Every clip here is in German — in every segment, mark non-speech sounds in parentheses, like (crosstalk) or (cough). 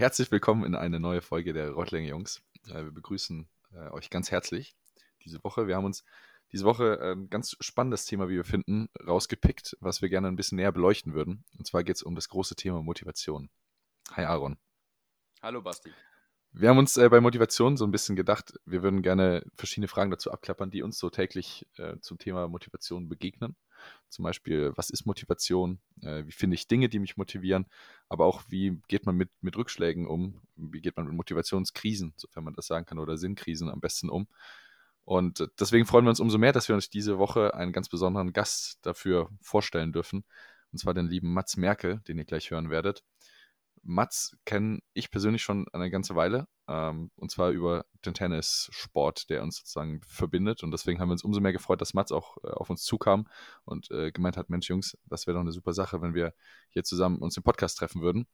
Herzlich willkommen in eine neue Folge der Reutlinge Jungs. Äh, wir begrüßen äh, euch ganz herzlich diese Woche. Wir haben uns diese Woche äh, ein ganz spannendes Thema, wie wir finden, rausgepickt, was wir gerne ein bisschen näher beleuchten würden. Und zwar geht es um das große Thema Motivation. Hi Aaron. Hallo Basti. Wir haben uns äh, bei Motivation so ein bisschen gedacht, wir würden gerne verschiedene Fragen dazu abklappern, die uns so täglich äh, zum Thema Motivation begegnen. Zum Beispiel, was ist Motivation? Äh, wie finde ich Dinge, die mich motivieren? Aber auch, wie geht man mit, mit Rückschlägen um? Wie geht man mit Motivationskrisen, sofern man das sagen kann, oder Sinnkrisen am besten um? Und deswegen freuen wir uns umso mehr, dass wir uns diese Woche einen ganz besonderen Gast dafür vorstellen dürfen. Und zwar den lieben Mats Merkel, den ihr gleich hören werdet. Mats kenne ich persönlich schon eine ganze Weile, ähm, und zwar über den Tennissport, der uns sozusagen verbindet. Und deswegen haben wir uns umso mehr gefreut, dass Mats auch äh, auf uns zukam und äh, gemeint hat, Mensch Jungs, das wäre doch eine super Sache, wenn wir hier zusammen uns im Podcast treffen würden.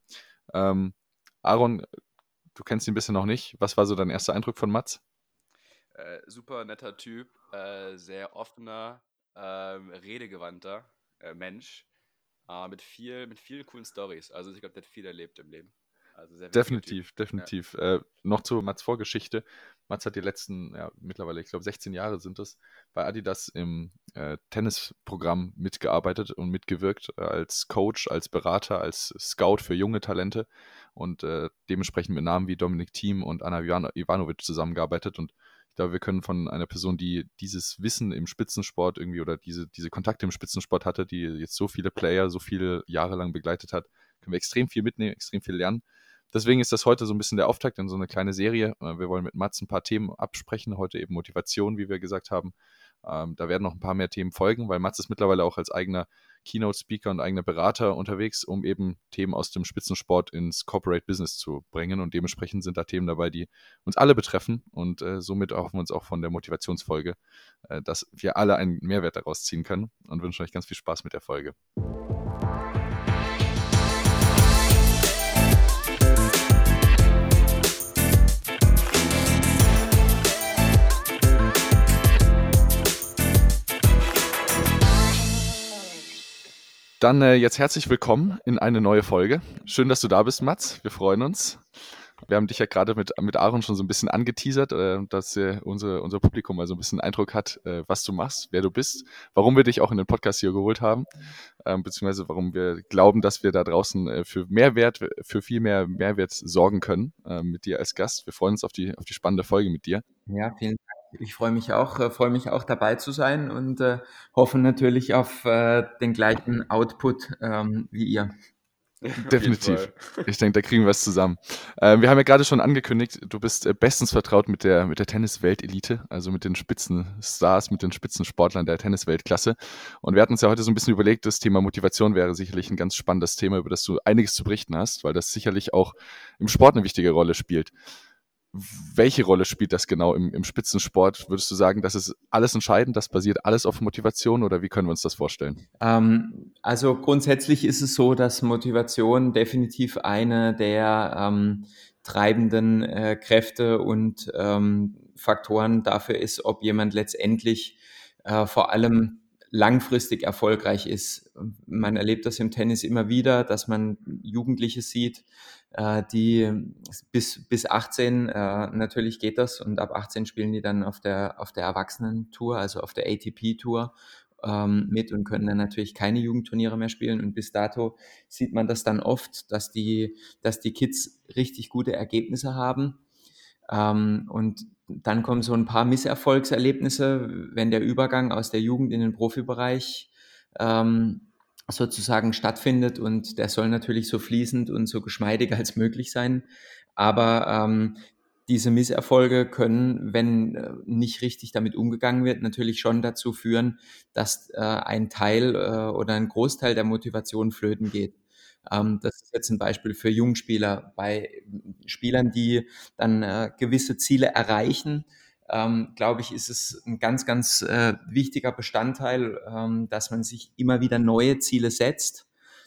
Ähm, Aaron, du kennst ihn bisher noch nicht. Was war so dein erster Eindruck von Mats? Äh, super netter Typ, äh, sehr offener, ähm, redegewandter äh, Mensch äh, mit, viel, mit vielen coolen Stories. Also ich glaube, der hat viel erlebt im Leben. Also definitiv, definitiv. Ja. Äh, noch zu Mats Vorgeschichte. Mats hat die letzten, ja, mittlerweile, ich glaube, 16 Jahre sind es, bei Adidas im äh, Tennisprogramm mitgearbeitet und mitgewirkt äh, als Coach, als Berater, als Scout für junge Talente und äh, dementsprechend mit Namen wie Dominik Thiem und Anna Ivanovic zusammengearbeitet und glaube, wir können von einer Person, die dieses Wissen im Spitzensport irgendwie oder diese, diese Kontakte im Spitzensport hatte, die jetzt so viele Player so viele Jahre lang begleitet hat, können wir extrem viel mitnehmen, extrem viel lernen. Deswegen ist das heute so ein bisschen der Auftakt in so eine kleine Serie. Äh, wir wollen mit Mats ein paar Themen absprechen. Heute eben Motivation, wie wir gesagt haben. Ähm, da werden noch ein paar mehr Themen folgen, weil Mats ist mittlerweile auch als eigener Keynote-Speaker und eigener Berater unterwegs, um eben Themen aus dem Spitzensport ins Corporate Business zu bringen. Und dementsprechend sind da Themen dabei, die uns alle betreffen. Und äh, somit hoffen wir uns auch von der Motivationsfolge, äh, dass wir alle einen Mehrwert daraus ziehen können und wünschen euch ganz viel Spaß mit der Folge. Dann äh, jetzt herzlich willkommen in eine neue Folge. Schön, dass du da bist, Mats. Wir freuen uns. Wir haben dich ja gerade mit, mit Aaron schon so ein bisschen angeteasert, äh, dass äh, unsere, unser Publikum mal so ein bisschen Eindruck hat, äh, was du machst, wer du bist, warum wir dich auch in den Podcast hier geholt haben, ähm, beziehungsweise warum wir glauben, dass wir da draußen äh, für Mehrwert, für viel mehr Mehrwert sorgen können äh, mit dir als Gast. Wir freuen uns auf die, auf die spannende Folge mit dir. Ja, vielen. Ich freue mich auch, äh, freue mich auch dabei zu sein und äh, hoffe natürlich auf äh, den gleichen Output ähm, wie ihr. Definitiv. Ich denke, da kriegen wir es zusammen. Äh, wir haben ja gerade schon angekündigt, du bist äh, bestens vertraut mit der, mit der Tennis-Weltelite, also mit den Spitzenstars, mit den Spitzensportlern der Tennis-Weltklasse. Und wir hatten uns ja heute so ein bisschen überlegt, das Thema Motivation wäre sicherlich ein ganz spannendes Thema, über das du einiges zu berichten hast, weil das sicherlich auch im Sport eine wichtige Rolle spielt welche Rolle spielt das genau im, im Spitzensport? Würdest du sagen, das ist alles entscheidend, das basiert alles auf Motivation oder wie können wir uns das vorstellen? Ähm, also grundsätzlich ist es so, dass Motivation definitiv eine der ähm, treibenden äh, Kräfte und ähm, Faktoren dafür ist, ob jemand letztendlich äh, vor allem langfristig erfolgreich ist. Man erlebt das im Tennis immer wieder, dass man Jugendliche sieht, die bis, bis 18, äh, natürlich geht das und ab 18 spielen die dann auf der, auf der Erwachsenen-Tour, also auf der ATP-Tour ähm, mit und können dann natürlich keine Jugendturniere mehr spielen. Und bis dato sieht man das dann oft, dass die, dass die Kids richtig gute Ergebnisse haben. Ähm, und dann kommen so ein paar Misserfolgserlebnisse, wenn der Übergang aus der Jugend in den Profibereich ähm, sozusagen stattfindet und der soll natürlich so fließend und so geschmeidig als möglich sein. Aber ähm, diese Misserfolge können, wenn äh, nicht richtig damit umgegangen wird, natürlich schon dazu führen, dass äh, ein Teil äh, oder ein Großteil der Motivation flöten geht. Ähm, das ist jetzt ein Beispiel für Jungspieler. Bei Spielern, die dann äh, gewisse Ziele erreichen, ähm, glaube ich, ist es ein ganz, ganz äh, wichtiger Bestandteil, ähm, dass man sich immer wieder neue Ziele setzt,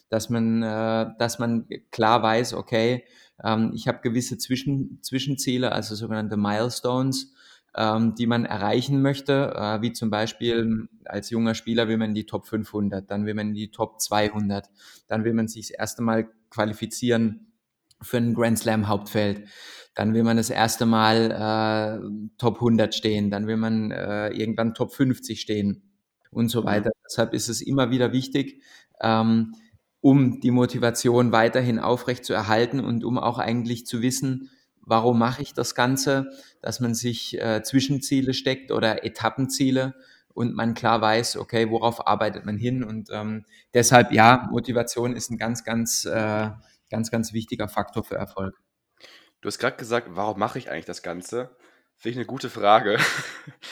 dass man, äh, dass man klar weiß, okay, ähm, ich habe gewisse Zwischen, Zwischenziele, also sogenannte Milestones, ähm, die man erreichen möchte, äh, wie zum Beispiel als junger Spieler will man in die Top 500, dann will man in die Top 200, dann will man sich das erste Mal qualifizieren für ein Grand Slam Hauptfeld. Dann will man das erste Mal äh, Top 100 stehen, dann will man äh, irgendwann Top 50 stehen und so mhm. weiter. Deshalb ist es immer wieder wichtig, ähm, um die Motivation weiterhin aufrecht zu erhalten und um auch eigentlich zu wissen, warum mache ich das Ganze, dass man sich äh, Zwischenziele steckt oder Etappenziele und man klar weiß, okay, worauf arbeitet man hin und ähm, deshalb ja, Motivation ist ein ganz, ganz, äh, ganz, ganz wichtiger Faktor für Erfolg. Du hast gerade gesagt, warum mache ich eigentlich das Ganze? Finde ich eine gute Frage. (laughs)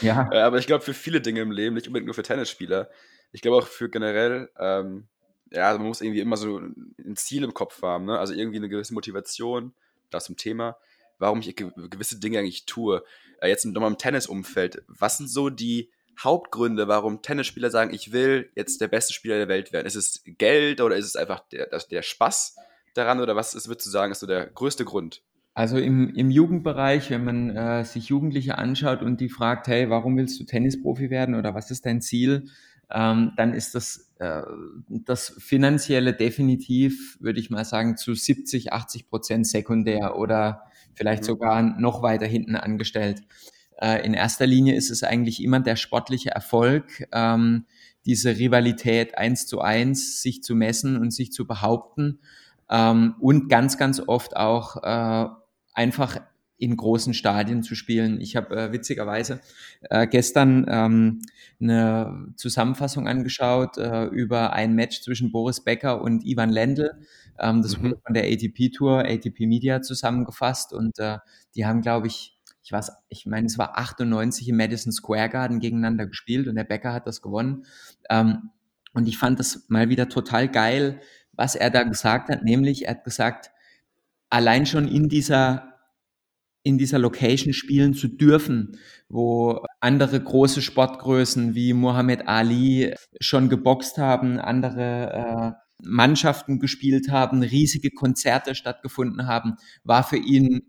Ja. Äh, aber ich glaube, für viele Dinge im Leben, nicht unbedingt nur für Tennisspieler, ich glaube auch für generell, ähm, ja, man muss irgendwie immer so ein Ziel im Kopf haben, ne? also irgendwie eine gewisse Motivation, das zum Thema, warum ich gewisse Dinge eigentlich tue. Äh, jetzt nochmal im Tennisumfeld, was sind so die Hauptgründe, warum Tennisspieler sagen, ich will jetzt der beste Spieler der Welt werden? Ist es Geld oder ist es einfach der, der Spaß daran oder was ist, würdest du sagen, ist so der größte Grund? Also im, im Jugendbereich, wenn man äh, sich Jugendliche anschaut und die fragt, hey, warum willst du Tennisprofi werden oder was ist dein Ziel, ähm, dann ist das, äh, das Finanzielle definitiv, würde ich mal sagen, zu 70, 80 Prozent sekundär oder vielleicht mhm. sogar noch weiter hinten angestellt. Äh, in erster Linie ist es eigentlich immer der sportliche Erfolg, ähm, diese Rivalität eins zu eins, sich zu messen und sich zu behaupten ähm, und ganz, ganz oft auch äh, einfach in großen Stadien zu spielen. Ich habe äh, witzigerweise äh, gestern ähm, eine Zusammenfassung angeschaut äh, über ein Match zwischen Boris Becker und Ivan Lendl. Ähm, das mhm. wurde von der ATP Tour, ATP Media zusammengefasst und äh, die haben, glaube ich, ich weiß, ich meine, es war 98 im Madison Square Garden gegeneinander gespielt und der Becker hat das gewonnen. Ähm, und ich fand das mal wieder total geil, was er da gesagt hat, nämlich er hat gesagt, allein schon in dieser in dieser Location spielen zu dürfen, wo andere große Sportgrößen wie Muhammad Ali schon geboxt haben, andere äh, Mannschaften gespielt haben, riesige Konzerte stattgefunden haben, war für ihn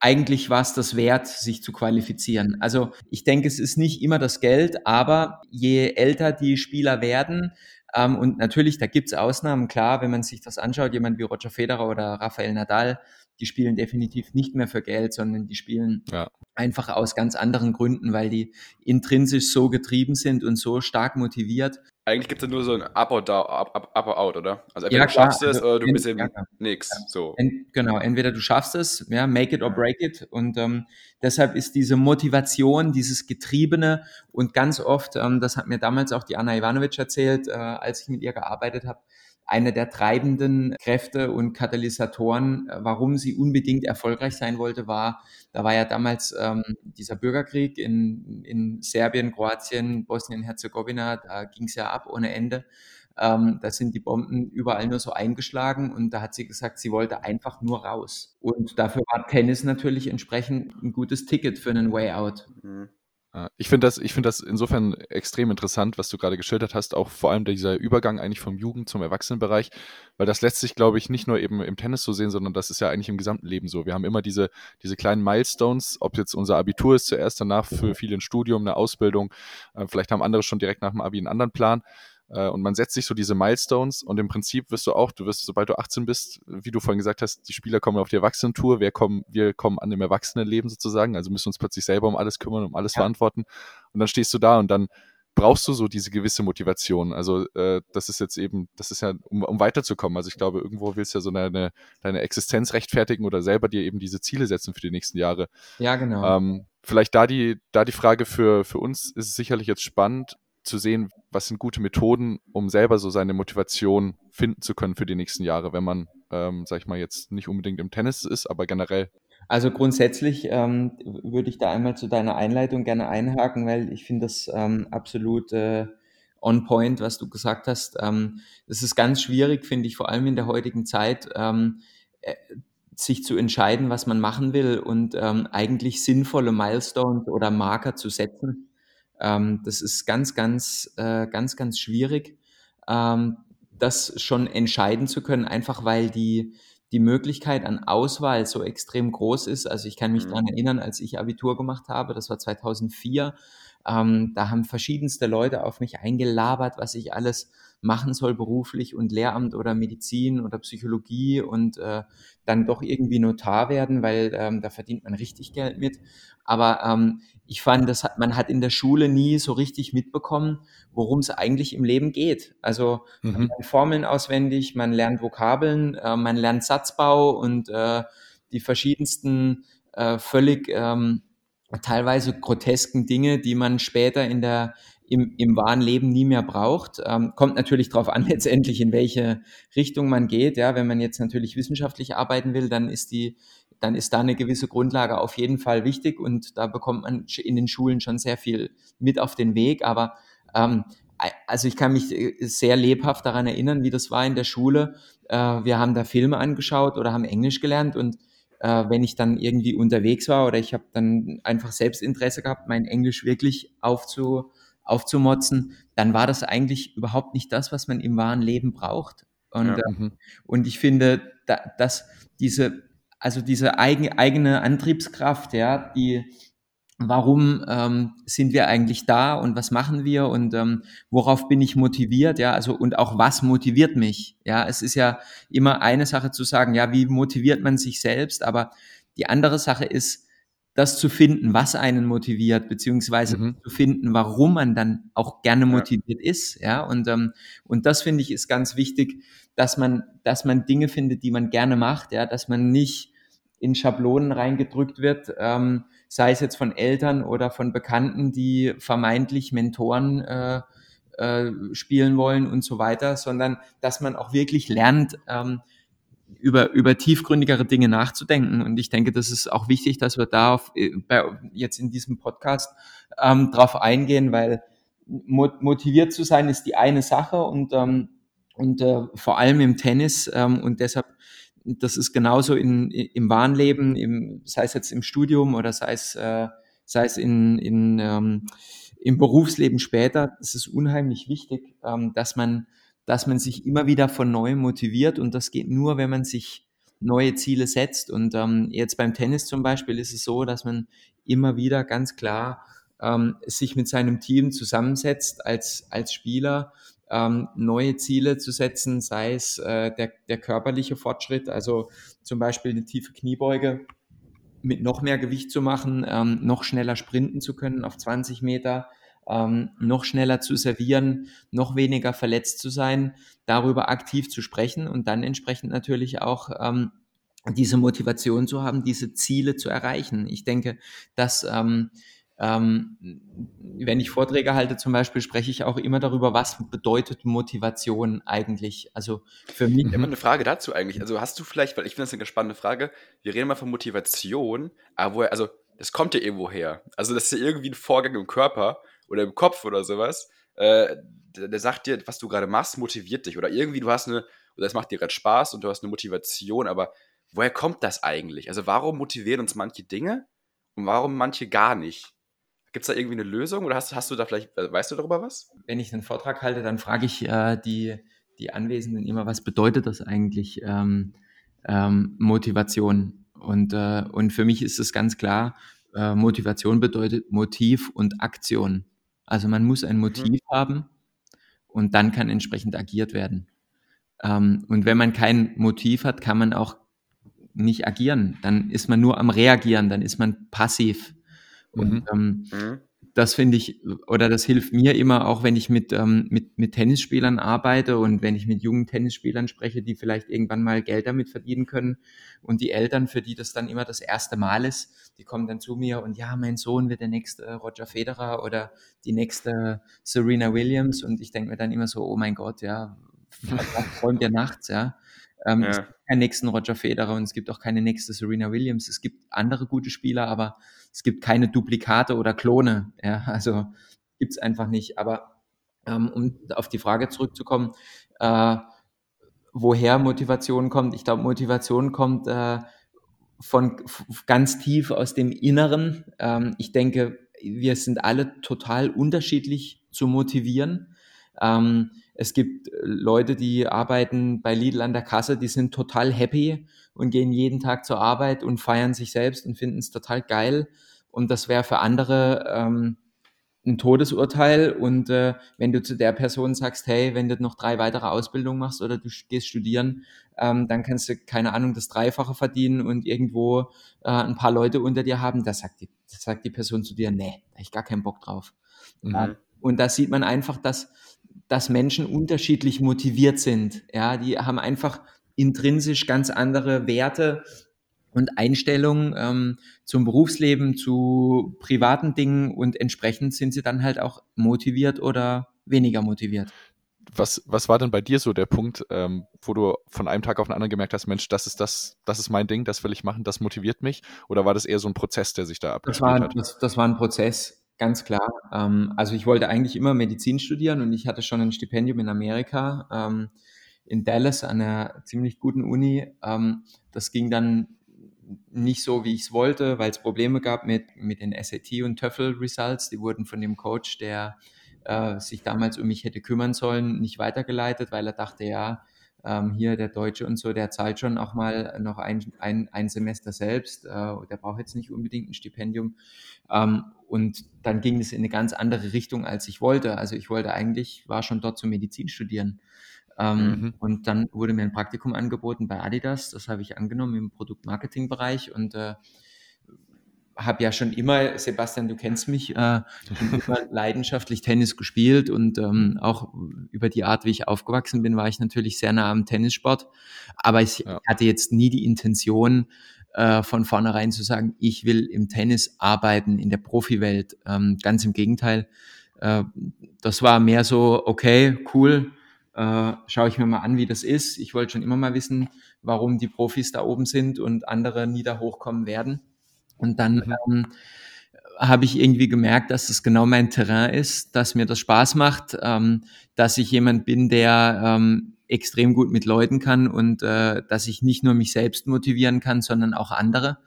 eigentlich war es das wert, sich zu qualifizieren. Also ich denke, es ist nicht immer das Geld, aber je älter die Spieler werden, ähm, und natürlich, da gibt es Ausnahmen, klar, wenn man sich das anschaut, jemand wie Roger Federer oder Rafael Nadal, die spielen definitiv nicht mehr für Geld, sondern die spielen ja. einfach aus ganz anderen Gründen, weil die intrinsisch so getrieben sind und so stark motiviert. Eigentlich gibt es ja nur so ein Up or, down, up, up, up or out, oder? Also entweder ja, du schaffst es also, oder du bist eben ja, nix. Ja. So. Ent, genau, entweder du schaffst es, ja, make it or break it. Und ähm, deshalb ist diese Motivation, dieses Getriebene und ganz oft, ähm, das hat mir damals auch die Anna Ivanovic erzählt, äh, als ich mit ihr gearbeitet habe, eine der treibenden Kräfte und Katalysatoren, äh, warum sie unbedingt erfolgreich sein wollte, war, da war ja damals ähm, dieser Bürgerkrieg in, in Serbien, Kroatien, Bosnien-Herzegowina, da ging es ja ab ohne Ende. Ähm, da sind die Bomben überall nur so eingeschlagen und da hat sie gesagt, sie wollte einfach nur raus. Und dafür war Tennis natürlich entsprechend ein gutes Ticket für einen Way Out. Mhm. Ich finde das, ich finde das insofern extrem interessant, was du gerade geschildert hast, auch vor allem dieser Übergang eigentlich vom Jugend- zum Erwachsenenbereich, weil das lässt sich, glaube ich, nicht nur eben im Tennis so sehen, sondern das ist ja eigentlich im gesamten Leben so. Wir haben immer diese, diese kleinen Milestones, ob jetzt unser Abitur ist zuerst, danach für viele ein Studium, eine Ausbildung, äh, vielleicht haben andere schon direkt nach dem Abi einen anderen Plan. Äh, und man setzt sich so diese Milestones und im Prinzip wirst du auch, du wirst, sobald du 18 bist, wie du vorhin gesagt hast, die Spieler kommen auf die Erwachsenentour, wir kommen, wir kommen an dem Erwachsenenleben sozusagen, also müssen uns plötzlich selber um alles kümmern, um alles ja. verantworten. Und dann stehst du da und dann brauchst du so diese gewisse Motivation. Also äh, das ist jetzt eben, das ist ja, um, um weiterzukommen. Also ich glaube, irgendwo willst du ja so deine, deine Existenz rechtfertigen oder selber dir eben diese Ziele setzen für die nächsten Jahre. Ja, genau. Ähm, vielleicht da die, da die Frage für, für uns ist es sicherlich jetzt spannend, zu sehen, was sind gute Methoden, um selber so seine Motivation finden zu können für die nächsten Jahre, wenn man, ähm, sag ich mal, jetzt nicht unbedingt im Tennis ist, aber generell. Also grundsätzlich ähm, würde ich da einmal zu deiner Einleitung gerne einhaken, weil ich finde das ähm, absolut äh, on point, was du gesagt hast. Ähm, ist ganz schwierig, finde ich, vor allem in der heutigen Zeit, ähm, äh, sich zu entscheiden, was man machen will und ähm, eigentlich sinnvolle Milestones oder Marker zu setzen ähm, das ist ganz, ganz, äh, ganz, ganz schwierig, ähm, das schon entscheiden zu können, einfach weil die, die Möglichkeit an Auswahl so extrem groß ist. Also ich kann mich mhm. daran erinnern, als ich Abitur gemacht habe, das war 2004, Ähm, da haben verschiedenste Leute auf mich eingelabert, was ich alles machen soll beruflich und Lehramt oder Medizin oder Psychologie und äh, dann doch irgendwie Notar werden, weil ähm, da verdient man richtig Geld mit. Aber ähm, ich fand, das hat, man hat in der Schule nie so richtig mitbekommen, worum es eigentlich im Leben geht. Also mhm. man lernt Formeln auswendig, man lernt Vokabeln, äh, man lernt Satzbau und äh, die verschiedensten äh, völlig ähm, teilweise grotesken Dinge, die man später in der im, im wahren Leben nie mehr braucht. Ähm, kommt natürlich darauf an, (laughs) letztendlich in welche Richtung man geht. Ja, wenn man jetzt natürlich wissenschaftlich arbeiten will, dann ist die, dann ist da eine gewisse Grundlage auf jeden Fall wichtig und da bekommt man in den Schulen schon sehr viel mit auf den Weg. Aber ähm, also ich kann mich äh, sehr lebhaft daran erinnern, wie das war in der Schule. Äh, wir haben da Filme angeschaut oder haben Englisch gelernt und äh, wenn ich dann irgendwie unterwegs war oder ich habe dann einfach Selbstinteresse gehabt, mein Englisch wirklich aufzu, aufzumotzen, dann war das eigentlich überhaupt nicht das, was man im wahren Leben braucht. Und, ja. äh, und ich finde, da, dass diese, also diese eigen, eigene Antriebskraft, ja, die, warum ähm, sind wir eigentlich da und was machen wir und ähm, worauf bin ich motiviert, ja, also und auch was motiviert mich, ja, es ist ja immer eine Sache zu sagen, ja, wie motiviert man sich selbst, aber die andere Sache ist, das zu finden, was einen motiviert, beziehungsweise mhm. zu finden, warum man dann auch gerne motiviert ja. ist, ja, und ähm, und das finde ich ist ganz wichtig, dass man dass man Dinge findet, die man gerne macht, ja, dass man nicht in Schablonen reingedrückt wird, ähm, sei es jetzt von Eltern oder von Bekannten, die vermeintlich Mentoren äh, äh, spielen wollen und so weiter, sondern dass man auch wirklich lernt, ähm, über, über tiefgründigere Dinge nachzudenken. Und ich denke, das ist auch wichtig, dass wir da auf, äh, bei, jetzt in diesem Podcast ähm, drauf eingehen, weil motiviert zu sein ist die eine Sache und, ähm, und äh, vor allem im Tennis ähm, und deshalb das ist genauso in, im wahren Leben, im, sei es jetzt im Studium oder sei es, äh, sei es in, in, ähm, im Berufsleben später. Es ist unheimlich wichtig, ähm, dass, man, dass man sich immer wieder von neuem motiviert und das geht nur, wenn man sich neue Ziele setzt. Und ähm, jetzt beim Tennis zum Beispiel ist es so, dass man immer wieder ganz klar ähm, sich mit seinem Team zusammensetzt als, als Spieler ähm, neue Ziele zu setzen, sei es äh, der, der körperliche Fortschritt, also zum Beispiel eine tiefe Kniebeuge mit noch mehr Gewicht zu machen, ähm, noch schneller sprinten zu können auf 20 Meter, ähm, noch schneller zu servieren, noch weniger verletzt zu sein, darüber aktiv zu sprechen und dann entsprechend natürlich auch ähm, diese Motivation zu haben, diese Ziele zu erreichen. Ich denke, dass ähm, ähm, wenn ich Vorträge halte zum Beispiel, spreche ich auch immer darüber, was bedeutet Motivation eigentlich. Also für mich. Immer eine Frage dazu eigentlich. Also hast du vielleicht, weil ich finde das eine spannende Frage, wir reden mal von Motivation, aber woher, also das kommt ja irgendwo her. Also das ist ja irgendwie ein Vorgang im Körper oder im Kopf oder sowas. Äh, der, der, sagt dir, was du gerade machst, motiviert dich. Oder irgendwie du hast eine, oder es macht dir gerade Spaß und du hast eine Motivation, aber woher kommt das eigentlich? Also warum motivieren uns manche Dinge und warum manche gar nicht? Gibt es da irgendwie eine Lösung oder hast, hast du da vielleicht, äh, weißt du darüber was? Wenn ich einen Vortrag halte, dann frage ich äh, die, die Anwesenden immer, was bedeutet das eigentlich ähm, ähm, Motivation? Und, äh, und für mich ist es ganz klar, äh, Motivation bedeutet Motiv und Aktion. Also man muss ein mhm. Motiv mhm. haben und dann kann entsprechend agiert werden. Ähm, und wenn man kein Motiv hat, kann man auch nicht agieren. Dann ist man nur am Reagieren, dann ist man passiv. Und mhm. Ähm, mhm. Das finde ich, oder das hilft mir immer, auch wenn ich mit, ähm, mit, mit Tennisspielern arbeite und wenn ich mit jungen Tennisspielern spreche, die vielleicht irgendwann mal Geld damit verdienen können. Und die Eltern, für die das dann immer das erste Mal ist, die kommen dann zu mir und ja, mein Sohn wird der nächste Roger Federer oder die nächste Serena Williams. Und ich denke mir dann immer so, oh mein Gott, ja, (laughs) träumt ihr nachts, ja? Ähm, ja. Es gibt keinen nächsten Roger Federer und es gibt auch keine nächste Serena Williams. Es gibt andere gute Spieler, aber es gibt keine Duplikate oder Klone. Ja, also gibt es einfach nicht. Aber ähm, um auf die Frage zurückzukommen, äh, woher Motivation kommt, ich glaube, Motivation kommt äh, von ganz tief aus dem Inneren. Ähm, ich denke, wir sind alle total unterschiedlich zu motivieren. Ähm, es gibt Leute, die arbeiten bei Lidl an der Kasse, die sind total happy und gehen jeden Tag zur Arbeit und feiern sich selbst und finden es total geil. Und das wäre für andere ähm, ein Todesurteil und äh, wenn du zu der Person sagst, hey, wenn du noch drei weitere Ausbildungen machst oder du gehst studieren, ähm, dann kannst du, keine Ahnung, das Dreifache verdienen und irgendwo äh, ein paar Leute unter dir haben, da sagt die, das sagt die Person zu dir, nee, da hab ich gar keinen Bock drauf. Mhm. Und da sieht man einfach, dass, dass Menschen unterschiedlich motiviert sind. Ja, die haben einfach intrinsisch ganz andere Werte und Einstellungen ähm, zum Berufsleben, zu privaten Dingen und entsprechend sind sie dann halt auch motiviert oder weniger motiviert. Was, was war denn bei dir so der Punkt, ähm, wo du von einem Tag auf den anderen gemerkt hast, Mensch, das ist das, das ist mein Ding, das will ich machen, das motiviert mich? Oder war das eher so ein Prozess, der sich da abgespielt das war, hat? Das, das war ein Prozess, ganz klar. Ähm, also ich wollte eigentlich immer Medizin studieren und ich hatte schon ein Stipendium in Amerika, ähm, in Dallas an einer ziemlich guten Uni. Ähm, das ging dann nicht so, wie ich es wollte, weil es Probleme gab mit, mit den SAT und TOEFL Results. Die wurden von dem Coach, der äh, sich damals um mich hätte kümmern sollen, nicht weitergeleitet, weil er dachte, ja, ähm, hier der Deutsche und so, der zahlt schon auch mal noch ein, ein, ein Semester selbst. Äh, der braucht jetzt nicht unbedingt ein Stipendium. Ähm, und dann ging es in eine ganz andere Richtung, als ich wollte. Also ich wollte eigentlich, war schon dort zum Medizin studieren. Ähm, mhm. Und dann wurde mir ein Praktikum angeboten bei Adidas. Das habe ich angenommen im Produktmarketing-Bereich und äh, habe ja schon immer, Sebastian, du kennst mich, äh, immer (laughs) leidenschaftlich Tennis gespielt und ähm, auch über die Art, wie ich aufgewachsen bin, war ich natürlich sehr nah am Tennissport. Aber ich ja. hatte jetzt nie die Intention, äh, von vornherein zu sagen, ich will im Tennis arbeiten, in der Profiwelt. Ähm, ganz im Gegenteil. Äh, das war mehr so, okay, cool, äh, schaue ich mir mal an, wie das ist. Ich wollte schon immer mal wissen, warum die Profis da oben sind und andere nie da hochkommen werden. Und dann mhm. ähm, habe ich irgendwie gemerkt, dass das genau mein Terrain ist, dass mir das Spaß macht, ähm, dass ich jemand bin, der ähm, extrem gut mit Leuten kann und äh, dass ich nicht nur mich selbst motivieren kann, sondern auch andere.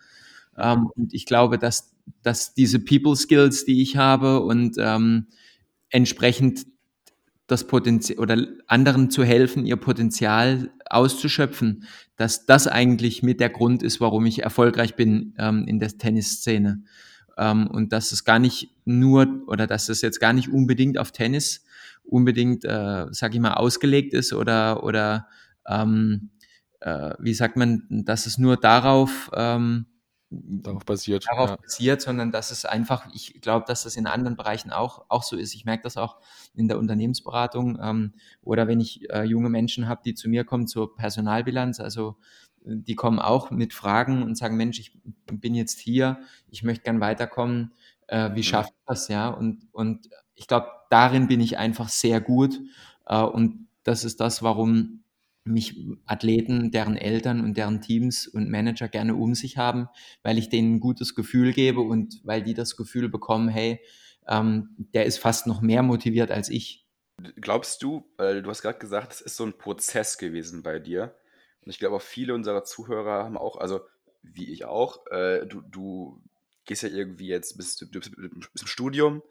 Ähm, und ich glaube, dass, dass diese People Skills, die ich habe und ähm, entsprechend das Potenzial oder anderen zu helfen, ihr Potenzial auszuschöpfen, dass das eigentlich mit der Grund ist, warum ich erfolgreich bin ähm, in der Tennisszene. Ähm, und dass es gar nicht nur oder dass es jetzt gar nicht unbedingt auf Tennis unbedingt, äh, sag ich mal, ausgelegt ist oder oder ähm, äh, wie sagt man, dass es nur darauf ähm, darauf basiert. Darauf ja. basiert, sondern dass es einfach, ich glaube, dass das in anderen Bereichen auch, auch so ist. Ich merke das auch in der Unternehmensberatung ähm, oder wenn ich äh, junge Menschen habe, die zu mir kommen zur Personalbilanz, also die kommen auch mit Fragen und sagen, Mensch, ich bin jetzt hier, ich möchte gern weiterkommen, äh, wie schafft das, ja? Und, und ich glaube, darin bin ich einfach sehr gut äh, und das ist das, warum mich Athleten, deren Eltern und deren Teams und Manager gerne um sich haben, weil ich denen ein gutes Gefühl gebe und weil die das Gefühl bekommen, hey, ähm, der ist fast noch mehr motiviert als ich. Glaubst du, weil du hast gerade gesagt, es ist so ein Prozess gewesen bei dir. Und ich glaube auch viele unserer Zuhörer haben auch, also wie ich auch, äh, du, du gehst ja irgendwie jetzt, bist, du bist, bist im Studium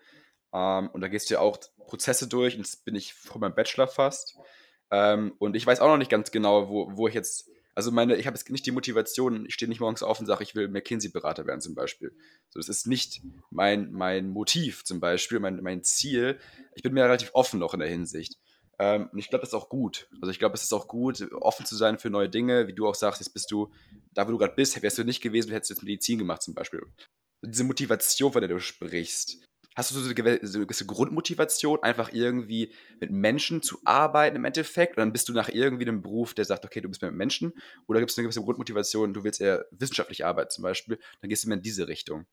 ähm, und da gehst du ja auch Prozesse durch und jetzt bin ich vor meinem Bachelor fast. Ähm, und ich weiß auch noch nicht ganz genau, wo, wo ich jetzt, also meine, ich habe jetzt nicht die Motivation, ich stehe nicht morgens auf und sage, ich will McKinsey-Berater werden zum Beispiel. So, das ist nicht mein, mein Motiv zum Beispiel, mein, mein Ziel. Ich bin mir relativ offen noch in der Hinsicht. Ähm, und ich glaube, das ist auch gut. Also ich glaube, es ist auch gut, offen zu sein für neue Dinge. Wie du auch sagst, jetzt bist du, da wo du gerade bist, wärst du nicht gewesen, hättest du jetzt Medizin gemacht zum Beispiel. Diese Motivation, von der du sprichst, Hast du so eine gewisse Grundmotivation, einfach irgendwie mit Menschen zu arbeiten im Endeffekt? Oder dann bist du nach irgendwie einem Beruf, der sagt, okay, du bist mehr mit Menschen? Oder gibt es eine gewisse Grundmotivation, du willst eher wissenschaftlich arbeiten zum Beispiel? Dann gehst du mehr in diese Richtung.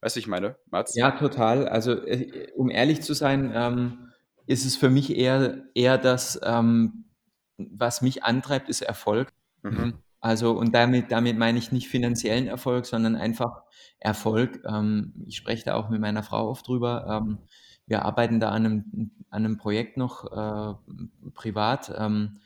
Weißt du, ich meine, Mats? Ja, total. Also, äh, um ehrlich zu sein, ähm, ist es für mich eher, eher das, ähm, was mich antreibt, ist Erfolg. Mhm. Also, und damit, damit meine ich nicht finanziellen Erfolg, sondern einfach Erfolg. Ähm, ich spreche da auch mit meiner Frau oft drüber. Ähm, wir arbeiten da an einem, an einem Projekt noch äh, privat. Ähm,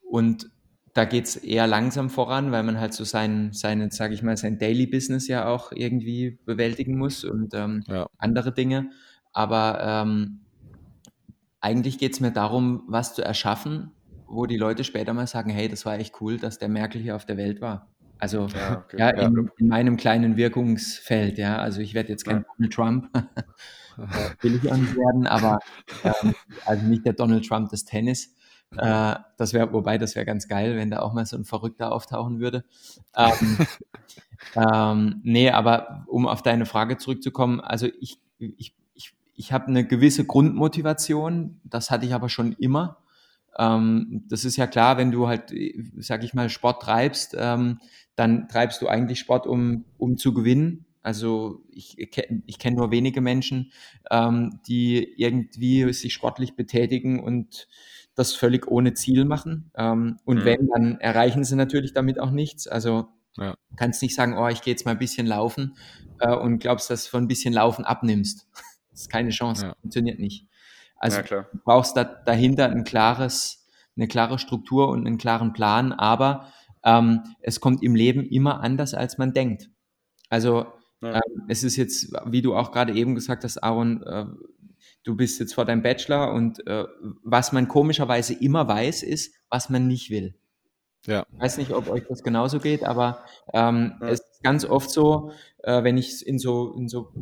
und da geht es eher langsam voran, weil man halt so sein, seine, sage ich mal, sein Daily Business ja auch irgendwie bewältigen muss und ähm, ja. andere Dinge. Aber ähm, eigentlich geht es mir darum, was zu erschaffen, wo die Leute später mal sagen, hey, das war echt cool, dass der Merkel hier auf der Welt war. Also ja, okay. ja, in, in, meinem kleinen Wirkungsfeld, ja. Also ich werde jetzt kein ja. Donald Trump, (laughs) (laughs) äh, will ich auch nicht werden, aber ähm, also nicht der Donald Trump des Tennis. Äh, das wäre, wobei das wäre ganz geil, wenn da auch mal so ein Verrückter auftauchen würde. Ähm, (laughs) ähm, nee, aber um auf deine Frage zurückzukommen, also ich, ich, ich, ich habe eine gewisse Grundmotivation, das hatte ich aber schon immer. Ähm, das ist ja klar, wenn du halt, sag ich mal, Sport treibst, ähm, dann treibst du eigentlich Sport, um, um zu gewinnen. Also ich, ich kenne nur wenige Menschen, ähm, die irgendwie sich sportlich betätigen und das völlig ohne Ziel machen. Ähm, und mhm. wenn, dann erreichen sie natürlich damit auch nichts. Also ja. kannst nicht sagen, oh, ich gehe jetzt mal ein bisschen laufen äh, und glaubst, dass du von ein bisschen Laufen abnimmst. (laughs) das ist keine Chance, ja. funktioniert nicht. Also ja, du brauchst da dahinter ein klares, eine klare Struktur und einen klaren Plan, aber ähm, es kommt im Leben immer anders, als man denkt. Also ja. ähm, es ist jetzt, wie du auch gerade eben gesagt hast, Aaron, äh, du bist jetzt vor deinem Bachelor und äh, was man komischerweise immer weiß, ist, was man nicht will. Ja. Ich weiß nicht, ob euch das genauso geht, aber ähm, ja. es ist ganz oft so, äh, wenn ich in so, in so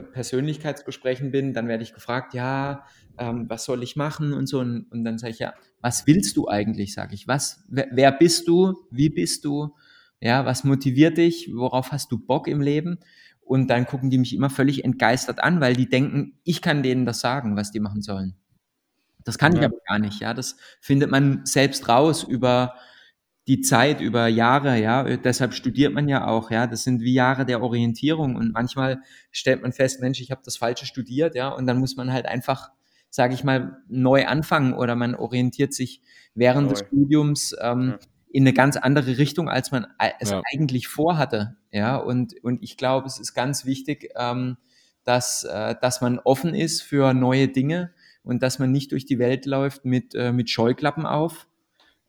Persönlichkeitsgesprächen bin, dann werde ich gefragt, ja, ähm, was soll ich machen und so. Und, und dann sage ich, ja, was willst du eigentlich, sage ich. Was, wer, wer, bist du? Wie bist du? Ja, was motiviert dich? Worauf hast du Bock im Leben? Und dann gucken die mich immer völlig entgeistert an, weil die denken, ich kann denen das sagen, was die machen sollen. Das kann ja. ich aber gar nicht, ja. Das findet man selbst raus über die Zeit, über Jahre, ja. Deshalb studiert man ja auch, ja. Das sind wie Jahre der Orientierung und manchmal stellt man fest, Mensch, ich habe das Falsche studiert, ja. Und dann muss man halt einfach, sage ich mal, neu anfangen oder man orientiert sich während Neu. des Studiums ähm, ja in eine ganz andere Richtung, als man es ja. eigentlich vorhatte. Ja, und, und ich glaube, es ist ganz wichtig, ähm, dass, äh, dass man offen ist für neue Dinge und dass man nicht durch die Welt läuft mit, äh, mit Scheuklappen auf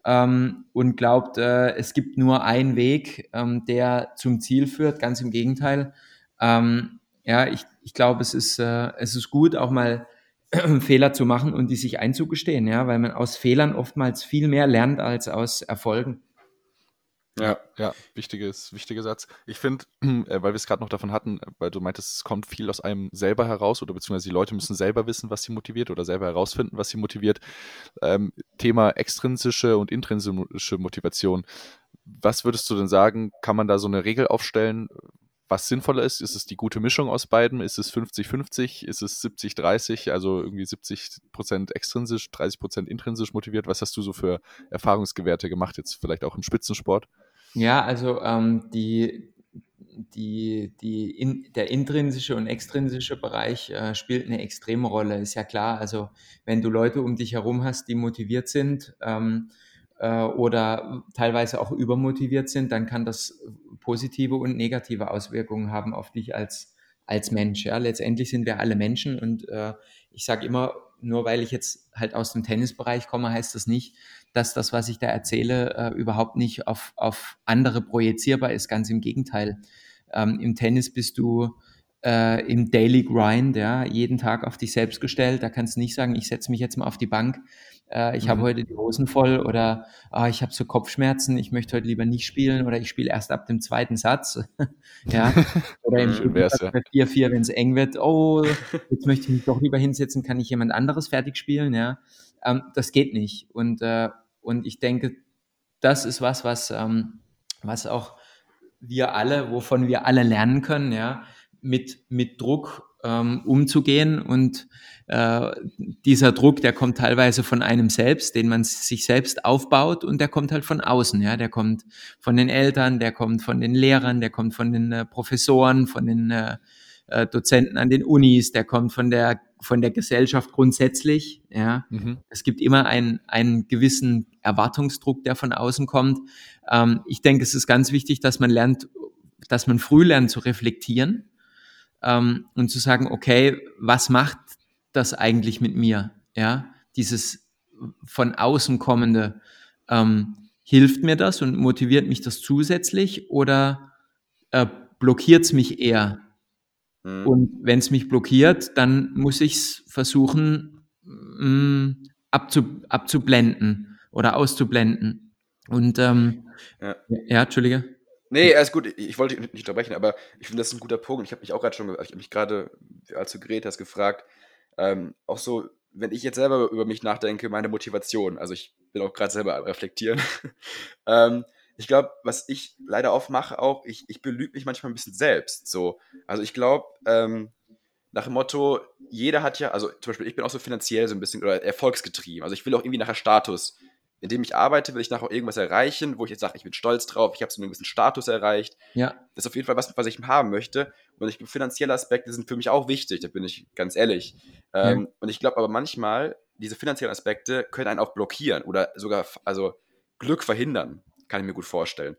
ähm, und glaubt, äh, es gibt nur einen Weg, ähm, der zum Ziel führt. Ganz im Gegenteil. Ähm, ja, ich, ich glaube, es ist, äh, es ist gut, auch mal (clears throat) Fehler zu machen und die sich einzugestehen, ja, weil man aus Fehlern oftmals viel mehr lernt als aus Erfolgen. Ja, ja, wichtiges, wichtiger Satz. Ich finde, (clears throat) äh, weil wir es gerade noch davon hatten, weil du meintest, es kommt viel aus einem selber heraus oder beziehungsweise die Leute müssen selber wissen, was sie motiviert oder selber herausfinden, was sie motiviert. Ähm, Thema extrinsische und intrinsische Motivation. Was würdest du denn sagen, kann man da so eine Regel aufstellen, was sinnvoller ist. Ist es die gute Mischung aus beiden? Ist es 50-50? Ist es 70-30? Also irgendwie 70% extrinsisch, 30% intrinsisch motiviert? Was hast du so für Erfahrungsgewerte gemacht, jetzt vielleicht auch im Spitzensport? Ja, also ähm, die, die, die in, der intrinsische und extrinsische Bereich äh, spielt eine extreme Rolle, ist ja klar. Also wenn du Leute um dich herum hast, die motiviert sind, ähm, äh, oder teilweise auch übermotiviert sind, dann kann das positive und negative Auswirkungen haben auf dich als, als Mensch. Ja, letztendlich sind wir alle Menschen und äh, ich sage immer, nur weil ich jetzt halt aus dem Tennisbereich komme, heißt das nicht, dass das, was ich da erzähle, äh, überhaupt nicht auf, auf andere projizierbar ist. Ganz im Gegenteil. Ähm, Im Tennis bist du äh, im Daily Grind, ja, jeden Tag auf dich selbst gestellt. Da kannst du nicht sagen, ich setze mich jetzt mal auf die Bank, äh, ich mhm. habe heute die Hosen voll oder ah, ich habe so Kopfschmerzen, ich möchte heute lieber nicht spielen oder ich spiele erst ab dem zweiten Satz. (laughs) ja. Oder im ja. 4-4, wenn es eng wird, oh, jetzt möchte ich mich doch lieber hinsetzen, kann ich jemand anderes fertig spielen, ja. Ähm, das geht nicht. Und, äh, und ich denke, das ist was, was, ähm, was auch wir alle, wovon wir alle lernen können, ja, mit, mit Druck ähm, umzugehen. Und äh, dieser Druck, der kommt teilweise von einem selbst, den man sich selbst aufbaut und der kommt halt von außen. Ja, der kommt von den Eltern, der kommt von den Lehrern, der kommt von den äh, Professoren, von den äh, äh Dozenten an den Unis, der kommt von der von der Gesellschaft grundsätzlich. Ja, mhm. es gibt immer einen einen gewissen Erwartungsdruck, der von außen kommt. Ähm, ich denke, es ist ganz wichtig, dass man lernt, dass man früh lernt zu reflektieren ähm, und zu sagen, okay, was macht das eigentlich mit mir? Ja, dieses von außen kommende, ähm, hilft mir das und motiviert mich das zusätzlich oder äh, blockiert es mich eher? Mhm. Und wenn es mich blockiert, dann muss ich es versuchen mh, mm, abzu, abzublenden oder auszublenden. Und ähm, ja. ja, Entschuldige. Nee, alles gut. Ich wollte dich nicht unterbrechen, aber ich finde, das ist ein guter Punkt. Ich habe mich auch gerade schon, ich habe mich gerade, als du geredet hast, gefragt, ähm, auch so, wenn ich jetzt selber über mich nachdenke, meine Motivation, also ich bin auch gerade selber reflektieren. (laughs) ähm, ich glaube, was ich leider oft mache auch, ich, ich belüge mich manchmal ein bisschen selbst. So. Also ich glaube, ähm, nach dem Motto, jeder hat ja, also zum Beispiel, ich bin auch so finanziell so ein bisschen oder erfolgsgetrieben. Also ich will auch irgendwie nachher Status. Indem ich arbeite, will ich nachher auch irgendwas erreichen, wo ich jetzt sage, ich bin stolz drauf, ich habe so einen gewissen Status erreicht. Ja. Das ist auf jeden Fall was, was ich haben möchte. Und ich, finanzielle Aspekte sind für mich auch wichtig, da bin ich ganz ehrlich. Ähm, ja. Und ich glaube aber manchmal, diese finanziellen Aspekte können einen auch blockieren oder sogar also Glück verhindern, kann ich mir gut vorstellen.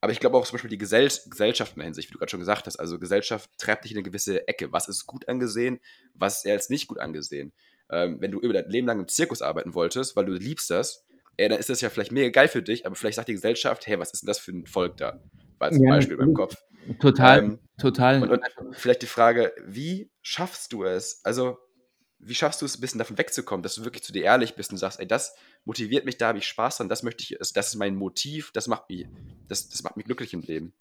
Aber ich glaube auch zum Beispiel die Gesell Gesellschaft in der Hinsicht, wie du gerade schon gesagt hast. Also Gesellschaft treibt dich in eine gewisse Ecke. Was ist gut angesehen, was ist eher als nicht gut angesehen? Ähm, wenn du über dein Leben lang im Zirkus arbeiten wolltest, weil du liebst das, ey, dann ist das ja vielleicht mega geil für dich, aber vielleicht sagt die Gesellschaft, hey, was ist denn das für ein Volk da? War zum ja, Beispiel beim Kopf. Total, ähm, total. Und, und vielleicht die Frage, wie schaffst du es? Also, wie schaffst du es, ein bisschen davon wegzukommen, dass du wirklich zu dir ehrlich bist und sagst, ey, das motiviert mich, da habe ich Spaß dran, das möchte ich, das ist mein Motiv, das macht mich, das, das macht mich glücklich im Leben.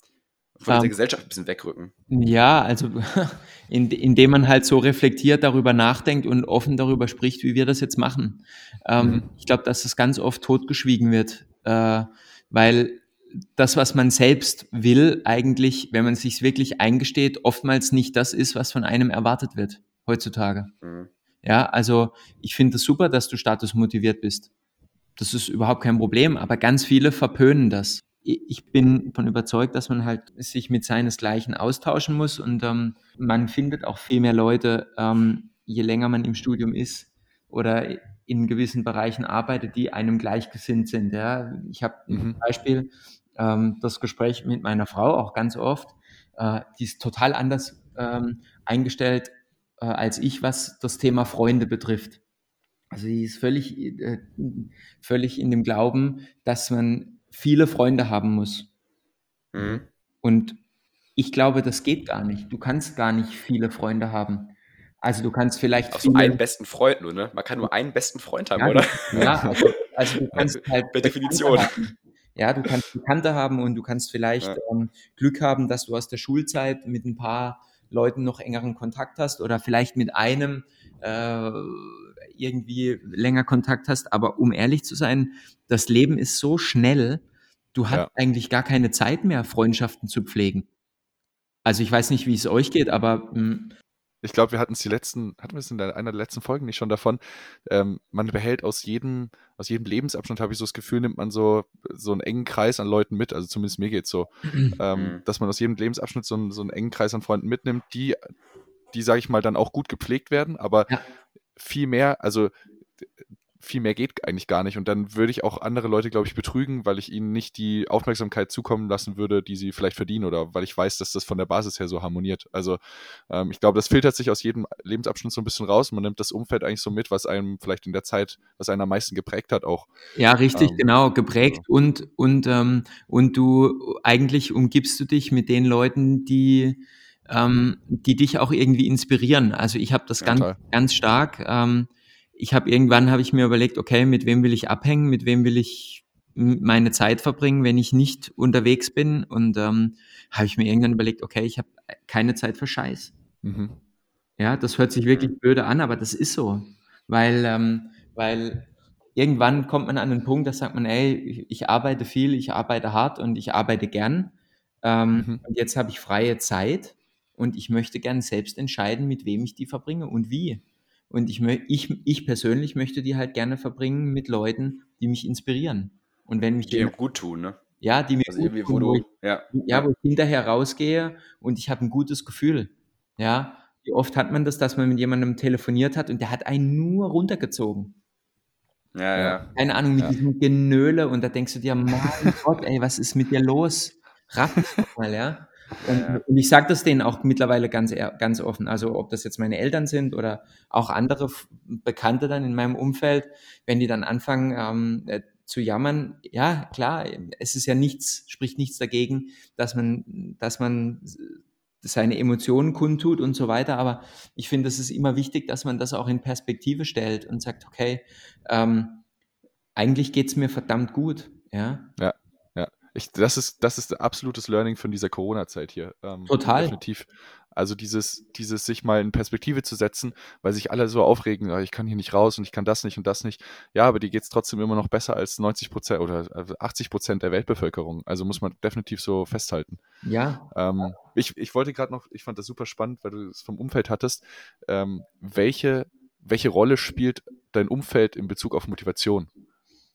Von um, der ähm, Gesellschaft ein bisschen wegrücken. Ja, also (laughs) in, indem man halt so reflektiert darüber nachdenkt und offen darüber spricht, wie wir das jetzt machen. Ähm, mhm. Ich glaube, dass das ganz oft totgeschwiegen wird, äh, weil das, was man selbst will, eigentlich, wenn man es sich wirklich eingesteht, oftmals nicht das ist, was von einem erwartet wird heutzutage. Mhm. Ja, also ich finde es das super, dass du statusmotiviert bist. Das ist überhaupt kein Problem, aber ganz viele verpönen das. Ich bin davon überzeugt, dass man halt sich mit seinesgleichen austauschen muss und ähm, man findet auch viel mehr Leute, ähm, je länger man im Studium ist oder in gewissen Bereichen arbeitet, die einem gleichgesinnt sind. Ja. Ich habe mhm. ein Beispiel, ähm, das Gespräch mit meiner Frau auch ganz oft, äh, die ist total anders ähm, eingestellt äh, als ich, was das Thema Freunde betrifft. Also sie ist völlig, äh, völlig in dem Glauben, dass man viele Freunde haben muss. Mhm. Und ich glaube, das geht gar nicht. Du kannst gar nicht viele Freunde haben. Also du kannst vielleicht. Also einen besten Freund nur, ne? Man kann nur einen besten Freund haben, ja, oder? Ja, also, also du (laughs) kannst halt. Per Definition. Haben. Ja, du kannst Bekannte haben und du kannst vielleicht ja. ähm, Glück haben, dass du aus der Schulzeit mit ein paar Leuten noch engeren Kontakt hast oder vielleicht mit einem äh, irgendwie länger Kontakt hast. Aber um ehrlich zu sein, das Leben ist so schnell, du hast ja. eigentlich gar keine Zeit mehr, Freundschaften zu pflegen. Also ich weiß nicht, wie es euch geht, aber mh, hm, ich glaube, wir hatten es die letzten, hatten wir es in einer der letzten Folgen nicht schon davon, ähm, man behält aus jedem, aus jedem Lebensabschnitt, habe ich so das Gefühl, nimmt man so, so einen engen Kreis an Leuten mit, also zumindest mir geht es so, (clears throat) ähm, mhm. dass man aus jedem Lebensabschnitt so einen, so einen engen Kreis an Freunden mitnimmt, die, die, sage ich mal, dann auch gut gepflegt werden, aber ja. Viel mehr, also viel mehr geht eigentlich gar nicht. Und dann würde ich auch andere Leute, glaube ich, betrügen, weil ich ihnen nicht die Aufmerksamkeit zukommen lassen würde, die sie vielleicht verdienen oder weil ich weiß, dass das von der Basis her so harmoniert. Also ähm, ich glaube, das filtert sich aus jedem Lebensabschnitt so ein bisschen raus. Man nimmt das Umfeld eigentlich so mit, was einem vielleicht in der Zeit, was einen am meisten geprägt hat auch. Ja, richtig, ähm, genau, geprägt ja. und, und, ähm, und du eigentlich umgibst du dich mit den Leuten, die ähm, die dich auch irgendwie inspirieren. Also ich habe das ja, ganz, toll. ganz stark. Ähm, ich habe irgendwann habe ich mir überlegt, okay, mit wem will ich abhängen, mit wem will ich meine Zeit verbringen, wenn ich nicht unterwegs bin. Und ähm, habe ich mir irgendwann überlegt, okay, ich habe keine Zeit für Scheiß. Mhm. Ja, das hört sich wirklich blöde an, aber das ist so. Weil, ähm, weil irgendwann kommt man an den Punkt, da sagt man, ey, ich, ich arbeite viel, ich arbeite hart und ich arbeite gern. Ähm, mhm. Und jetzt habe ich freie Zeit und ich möchte gern selbst entscheiden, mit wem ich die verbringe und wie. Und ich, ich, ich persönlich möchte die halt gerne verbringen mit Leuten, die mich inspirieren. Und wenn mich die mir gut tun, ne? Ja, die mir also gut tun, wo, ich, ja. ja, wo ich hinterher rausgehe und ich habe ein gutes Gefühl. Ja, wie oft hat man das, dass man mit jemandem telefoniert hat und der hat einen nur runtergezogen. Ja, ja. Keine Ahnung, mit ja. diesem Genöle und da denkst du dir, mein (laughs) Gott, ey, was ist mit dir los? Raff mal, ja. Und, und ich sage das denen auch mittlerweile ganz, ganz offen. Also ob das jetzt meine Eltern sind oder auch andere Bekannte dann in meinem Umfeld, wenn die dann anfangen ähm, äh, zu jammern, ja klar, es ist ja nichts, spricht nichts dagegen, dass man, dass man seine Emotionen kundtut und so weiter. Aber ich finde, es ist immer wichtig, dass man das auch in Perspektive stellt und sagt, okay, ähm, eigentlich geht's mir verdammt gut. Ja. Ja. Ich, das, ist, das ist absolutes Learning von dieser Corona-Zeit hier. Ähm, Total. Definitiv. Also dieses, dieses sich mal in Perspektive zu setzen, weil sich alle so aufregen, ich kann hier nicht raus und ich kann das nicht und das nicht. Ja, aber die geht es trotzdem immer noch besser als 90 Prozent oder 80 Prozent der Weltbevölkerung. Also muss man definitiv so festhalten. Ja. Ähm, ich, ich wollte gerade noch, ich fand das super spannend, weil du es vom Umfeld hattest. Ähm, welche, welche Rolle spielt dein Umfeld in Bezug auf Motivation?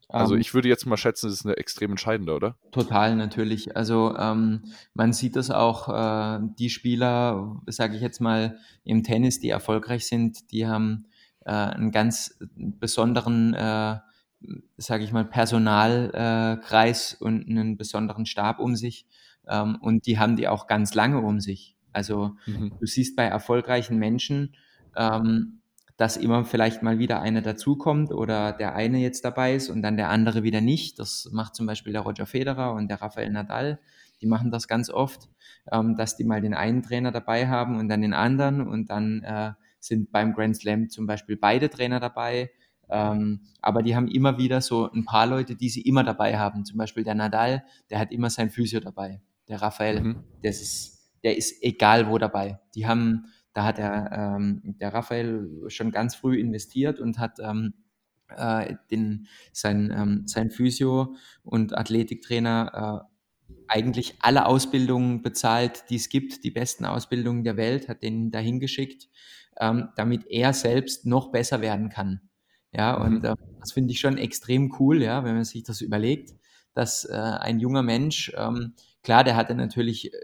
Also ähm, ich würde jetzt mal schätzen, das ist eine extrem entscheidende, oder? Total, natürlich. Also ähm, man sieht das auch, äh, die Spieler, sage ich jetzt mal, im Tennis, die erfolgreich sind, die haben äh, einen ganz besonderen, äh, sage ich mal, Personalkreis und einen besonderen Stab um sich. Ähm, und die haben die auch ganz lange um sich. Also mhm. du siehst bei erfolgreichen Menschen, ähm, dass immer vielleicht mal wieder einer dazukommt oder der eine jetzt dabei ist und dann der andere wieder nicht. Das macht zum Beispiel der Roger Federer und der Rafael Nadal. Die machen das ganz oft, ähm, dass die mal den einen Trainer dabei haben und dann den anderen und dann äh, sind beim Grand Slam zum Beispiel beide Trainer dabei. Ähm, aber die haben immer wieder so ein paar Leute, die sie immer dabei haben. Zum Beispiel der Nadal, der hat immer sein Physio dabei. Der Rafael, mhm. das ist, der ist egal wo dabei. Die haben da hat er, ähm, der Raphael schon ganz früh investiert und hat ähm, äh, den, sein, ähm, sein Physio und Athletiktrainer äh, eigentlich alle Ausbildungen bezahlt, die es gibt, die besten Ausbildungen der Welt, hat den dahin geschickt, ähm, damit er selbst noch besser werden kann. Ja, und äh, das finde ich schon extrem cool, ja, wenn man sich das überlegt, dass äh, ein junger Mensch ähm, Klar, der hatte natürlich äh,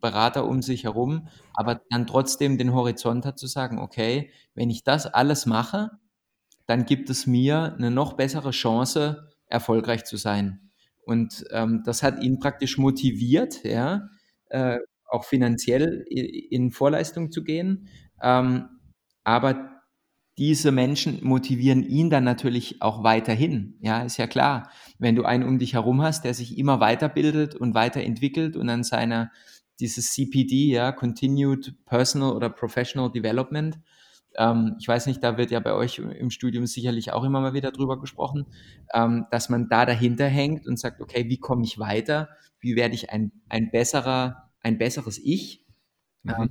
Berater um sich herum, aber dann trotzdem den Horizont hat zu sagen, okay, wenn ich das alles mache, dann gibt es mir eine noch bessere Chance, erfolgreich zu sein. Und ähm, das hat ihn praktisch motiviert, ja, äh, auch finanziell in Vorleistung zu gehen. Ähm, aber diese Menschen motivieren ihn dann natürlich auch weiterhin. Ja, ist ja klar. Wenn du einen um dich herum hast, der sich immer weiterbildet und weiterentwickelt und an seiner, dieses CPD, ja, Continued Personal oder Professional Development, ähm, ich weiß nicht, da wird ja bei euch im Studium sicherlich auch immer mal wieder drüber gesprochen, ähm, dass man da dahinter hängt und sagt, okay, wie komme ich weiter? Wie werde ich ein, ein besserer, ein besseres Ich? Mhm.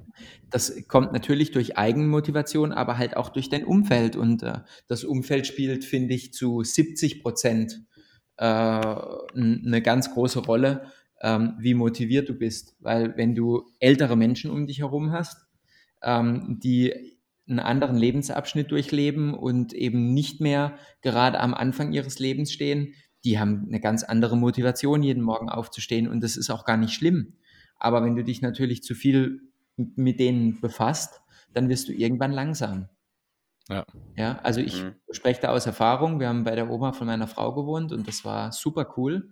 Das kommt natürlich durch Eigenmotivation, aber halt auch durch dein Umfeld. Und äh, das Umfeld spielt, finde ich, zu 70 Prozent äh, eine ganz große Rolle, ähm, wie motiviert du bist. Weil wenn du ältere Menschen um dich herum hast, ähm, die einen anderen Lebensabschnitt durchleben und eben nicht mehr gerade am Anfang ihres Lebens stehen, die haben eine ganz andere Motivation, jeden Morgen aufzustehen. Und das ist auch gar nicht schlimm. Aber wenn du dich natürlich zu viel mit denen befasst, dann wirst du irgendwann langsam. Ja. Ja, also ich mhm. spreche da aus Erfahrung. Wir haben bei der Oma von meiner Frau gewohnt und das war super cool.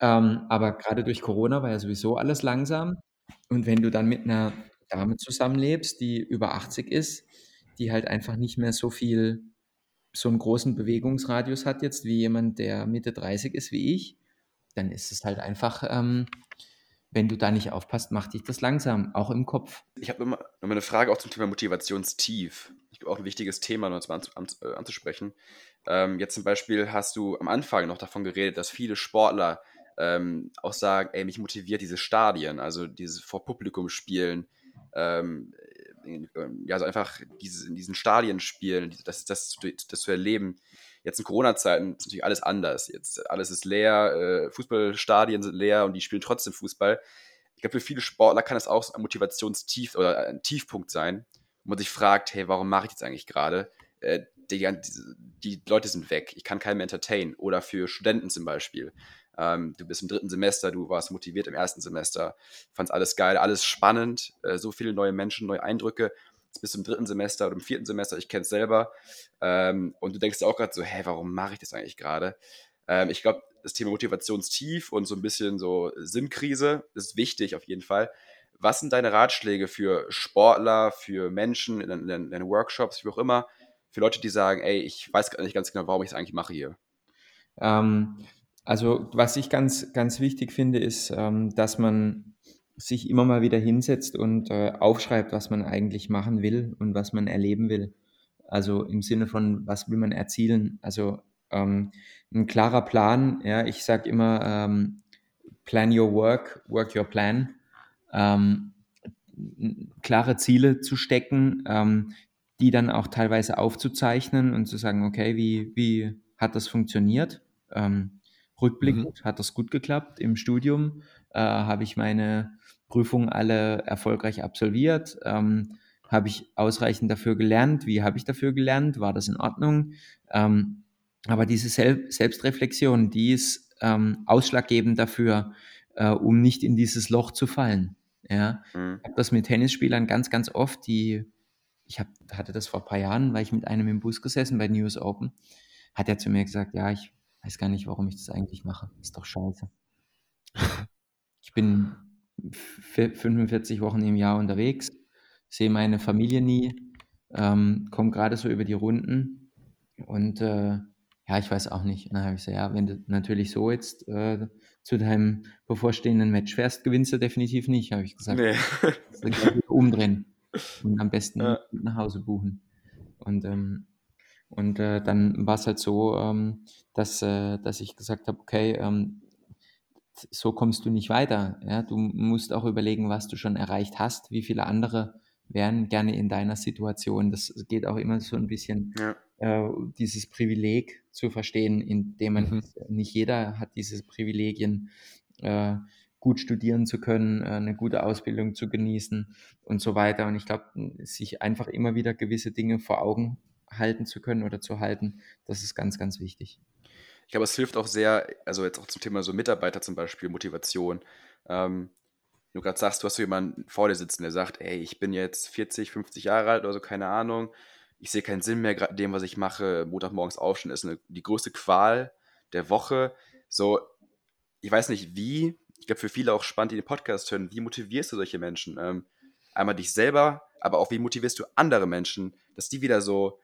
Ähm, aber gerade durch Corona war ja sowieso alles langsam. Und wenn du dann mit einer Dame zusammenlebst, die über 80 ist, die halt einfach nicht mehr so viel, so einen großen Bewegungsradius hat jetzt wie jemand, der Mitte 30 ist wie ich, dann ist es halt einfach ähm, wenn du da nicht aufpasst, macht dich das langsam, auch im Kopf. Ich habe immer, immer eine Frage auch zum Thema Motivationstief. Ich glaube auch ein wichtiges Thema noch an, an, äh, anzusprechen. Ähm, jetzt zum Beispiel hast du am Anfang noch davon geredet, dass viele Sportler ähm, auch sagen, ey, mich motiviert diese Stadien, also dieses vor Publikum spielen, ähm, ja, also einfach diese, in diesen Stadien spielen, das, das, das zu erleben, Jetzt in Corona-Zeiten ist natürlich alles anders. Jetzt alles ist leer, äh, Fußballstadien sind leer und die spielen trotzdem Fußball. Ich glaube, für viele Sportler kann das auch ein Motivationstief oder ein Tiefpunkt sein, wo man sich fragt, hey, warum mache ich das eigentlich gerade? Äh, die, die, Leute sind weg, ich kann keinen mehr entertainen. Oder für Studenten zum Beispiel. Ähm, du bist im dritten Semester, du warst motiviert im ersten Semester, fandst alles geil, alles spannend, äh, so viele neue Menschen, neue Eindrücke bis zum dritten Semester oder im vierten Semester, ich kenne es selber. Ähm, und du denkst auch gerade so, hä, warum mache ich das eigentlich gerade? Ähm, ich glaube, das Thema Motivationstief und so ein bisschen so Sinnkrise ist wichtig auf jeden Fall. Was sind deine Ratschläge für Sportler, für Menschen in, in, in deinen Workshops, wie auch immer, für Leute, die sagen, ey, ich weiß gar nicht ganz genau, warum ich es eigentlich mache hier? Ähm, also, was ich ganz, ganz wichtig finde, ist, ähm, dass man sich immer mal wieder hinsetzt und äh, aufschreibt, was man eigentlich machen will und was man erleben will. Also im Sinne von, was will man erzielen? Also ähm, ein klarer Plan, ja, ich sage immer, ähm, Plan Your Work, Work Your Plan, ähm, klare Ziele zu stecken, ähm, die dann auch teilweise aufzuzeichnen und zu sagen, okay, wie, wie hat das funktioniert? Ähm, rückblickend mhm. hat das gut geklappt. Im Studium äh, habe ich meine Prüfungen alle erfolgreich absolviert. Ähm, habe ich ausreichend dafür gelernt? Wie habe ich dafür gelernt? War das in Ordnung? Ähm, aber diese Sel Selbstreflexion, die ist ähm, ausschlaggebend dafür, äh, um nicht in dieses Loch zu fallen. Ja, mhm. ich habe das mit Tennisspielern ganz, ganz oft, die, ich hab, hatte das vor ein paar Jahren, weil ich mit einem im Bus gesessen bei News Open, hat er zu mir gesagt, ja, ich weiß gar nicht, warum ich das eigentlich mache. Ist doch scheiße. (laughs) Ich bin 45 Wochen im Jahr unterwegs, sehe meine Familie nie, ähm, komme gerade so über die Runden und äh, ja, ich weiß auch nicht. Und dann habe ich gesagt, ja, wenn du natürlich so jetzt äh, zu deinem bevorstehenden Match fährst, gewinnst du definitiv nicht, habe ich gesagt. Nee. umdrehen und am besten ja. nach Hause buchen. Und, ähm, und äh, dann war es halt so, ähm, dass, äh, dass ich gesagt habe, okay, ähm, so kommst du nicht weiter. Ja? Du musst auch überlegen, was du schon erreicht hast, wie viele andere wären gerne in deiner Situation. Das geht auch immer so ein bisschen ja. äh, dieses Privileg zu verstehen, indem man mhm. nicht jeder hat diese Privilegien, äh, gut studieren zu können, äh, eine gute Ausbildung zu genießen und so weiter. Und ich glaube, sich einfach immer wieder gewisse Dinge vor Augen halten zu können oder zu halten, das ist ganz, ganz wichtig. Ich glaube, es hilft auch sehr, also jetzt auch zum Thema so Mitarbeiter zum Beispiel, Motivation. Ähm, du gerade sagst, du hast so jemanden vor dir sitzen, der sagt, ey, ich bin jetzt 40, 50 Jahre alt oder so, keine Ahnung. Ich sehe keinen Sinn mehr gerade dem, was ich mache. Montagmorgens aufstehen ist eine, die größte Qual der Woche. So, ich weiß nicht wie, ich glaube für viele auch spannend, die den Podcast hören, wie motivierst du solche Menschen? Ähm, einmal dich selber, aber auch wie motivierst du andere Menschen, dass die wieder so,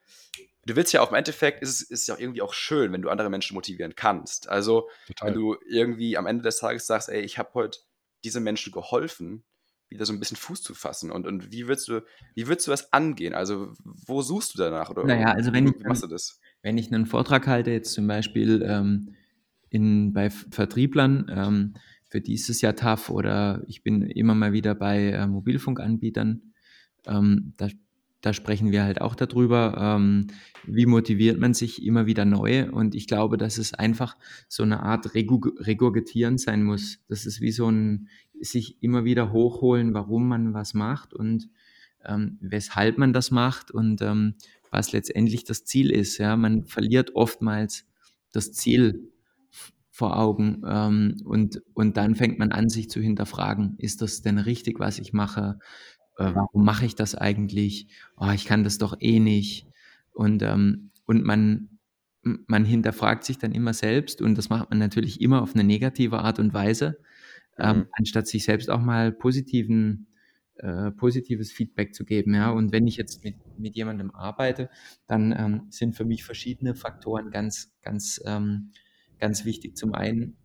du willst ja auch im Endeffekt, ist es ist ja auch irgendwie auch schön, wenn du andere Menschen motivieren kannst. Also, Total. wenn du irgendwie am Ende des Tages sagst, ey, ich habe heute diesen Menschen geholfen, wieder so ein bisschen Fuß zu fassen? Und, und wie würdest du, wie würdest du das angehen? Also, wo suchst du danach? Oder naja, also wenn ich, machst du das? Wenn ich einen Vortrag halte, jetzt zum Beispiel ähm, in, bei Vertrieblern, ähm, für dieses Jahr TAF oder ich bin immer mal wieder bei äh, Mobilfunkanbietern, ähm, da da sprechen wir halt auch darüber, ähm, wie motiviert man sich immer wieder neu. Und ich glaube, dass es einfach so eine Art Regurgitieren sein muss. Das ist wie so ein sich immer wieder hochholen, warum man was macht und ähm, weshalb man das macht und ähm, was letztendlich das Ziel ist. Ja, man verliert oftmals das Ziel vor Augen ähm, und, und dann fängt man an, sich zu hinterfragen, ist das denn richtig, was ich mache? Äh, warum mache ich das eigentlich? Oh, ich kann das doch eh nicht. Und, ähm, und man, man hinterfragt sich dann immer selbst und das macht man natürlich immer auf eine negative Art und Weise, ähm, mhm. anstatt sich selbst auch mal positiven, äh, positives Feedback zu geben. Ja? Und wenn ich jetzt mit, mit jemandem arbeite, dann ähm, sind für mich verschiedene Faktoren ganz, ganz, ähm, ganz wichtig. Zum einen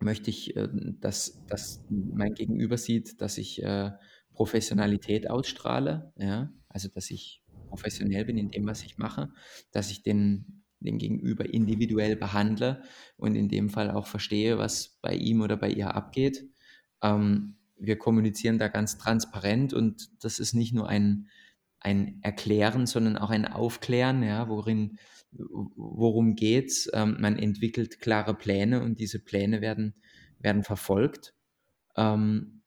möchte ich, äh, dass, dass mein Gegenüber sieht, dass ich äh, Professionalität ausstrahle, ja, also dass ich professionell bin in dem, was ich mache, dass ich den, den Gegenüber individuell behandle und in dem Fall auch verstehe, was bei ihm oder bei ihr abgeht. Ähm, wir kommunizieren da ganz transparent und das ist nicht nur ein, ein Erklären, sondern auch ein Aufklären, ja, worin, worum geht's. Ähm, man entwickelt klare Pläne und diese Pläne werden, werden verfolgt. Ähm,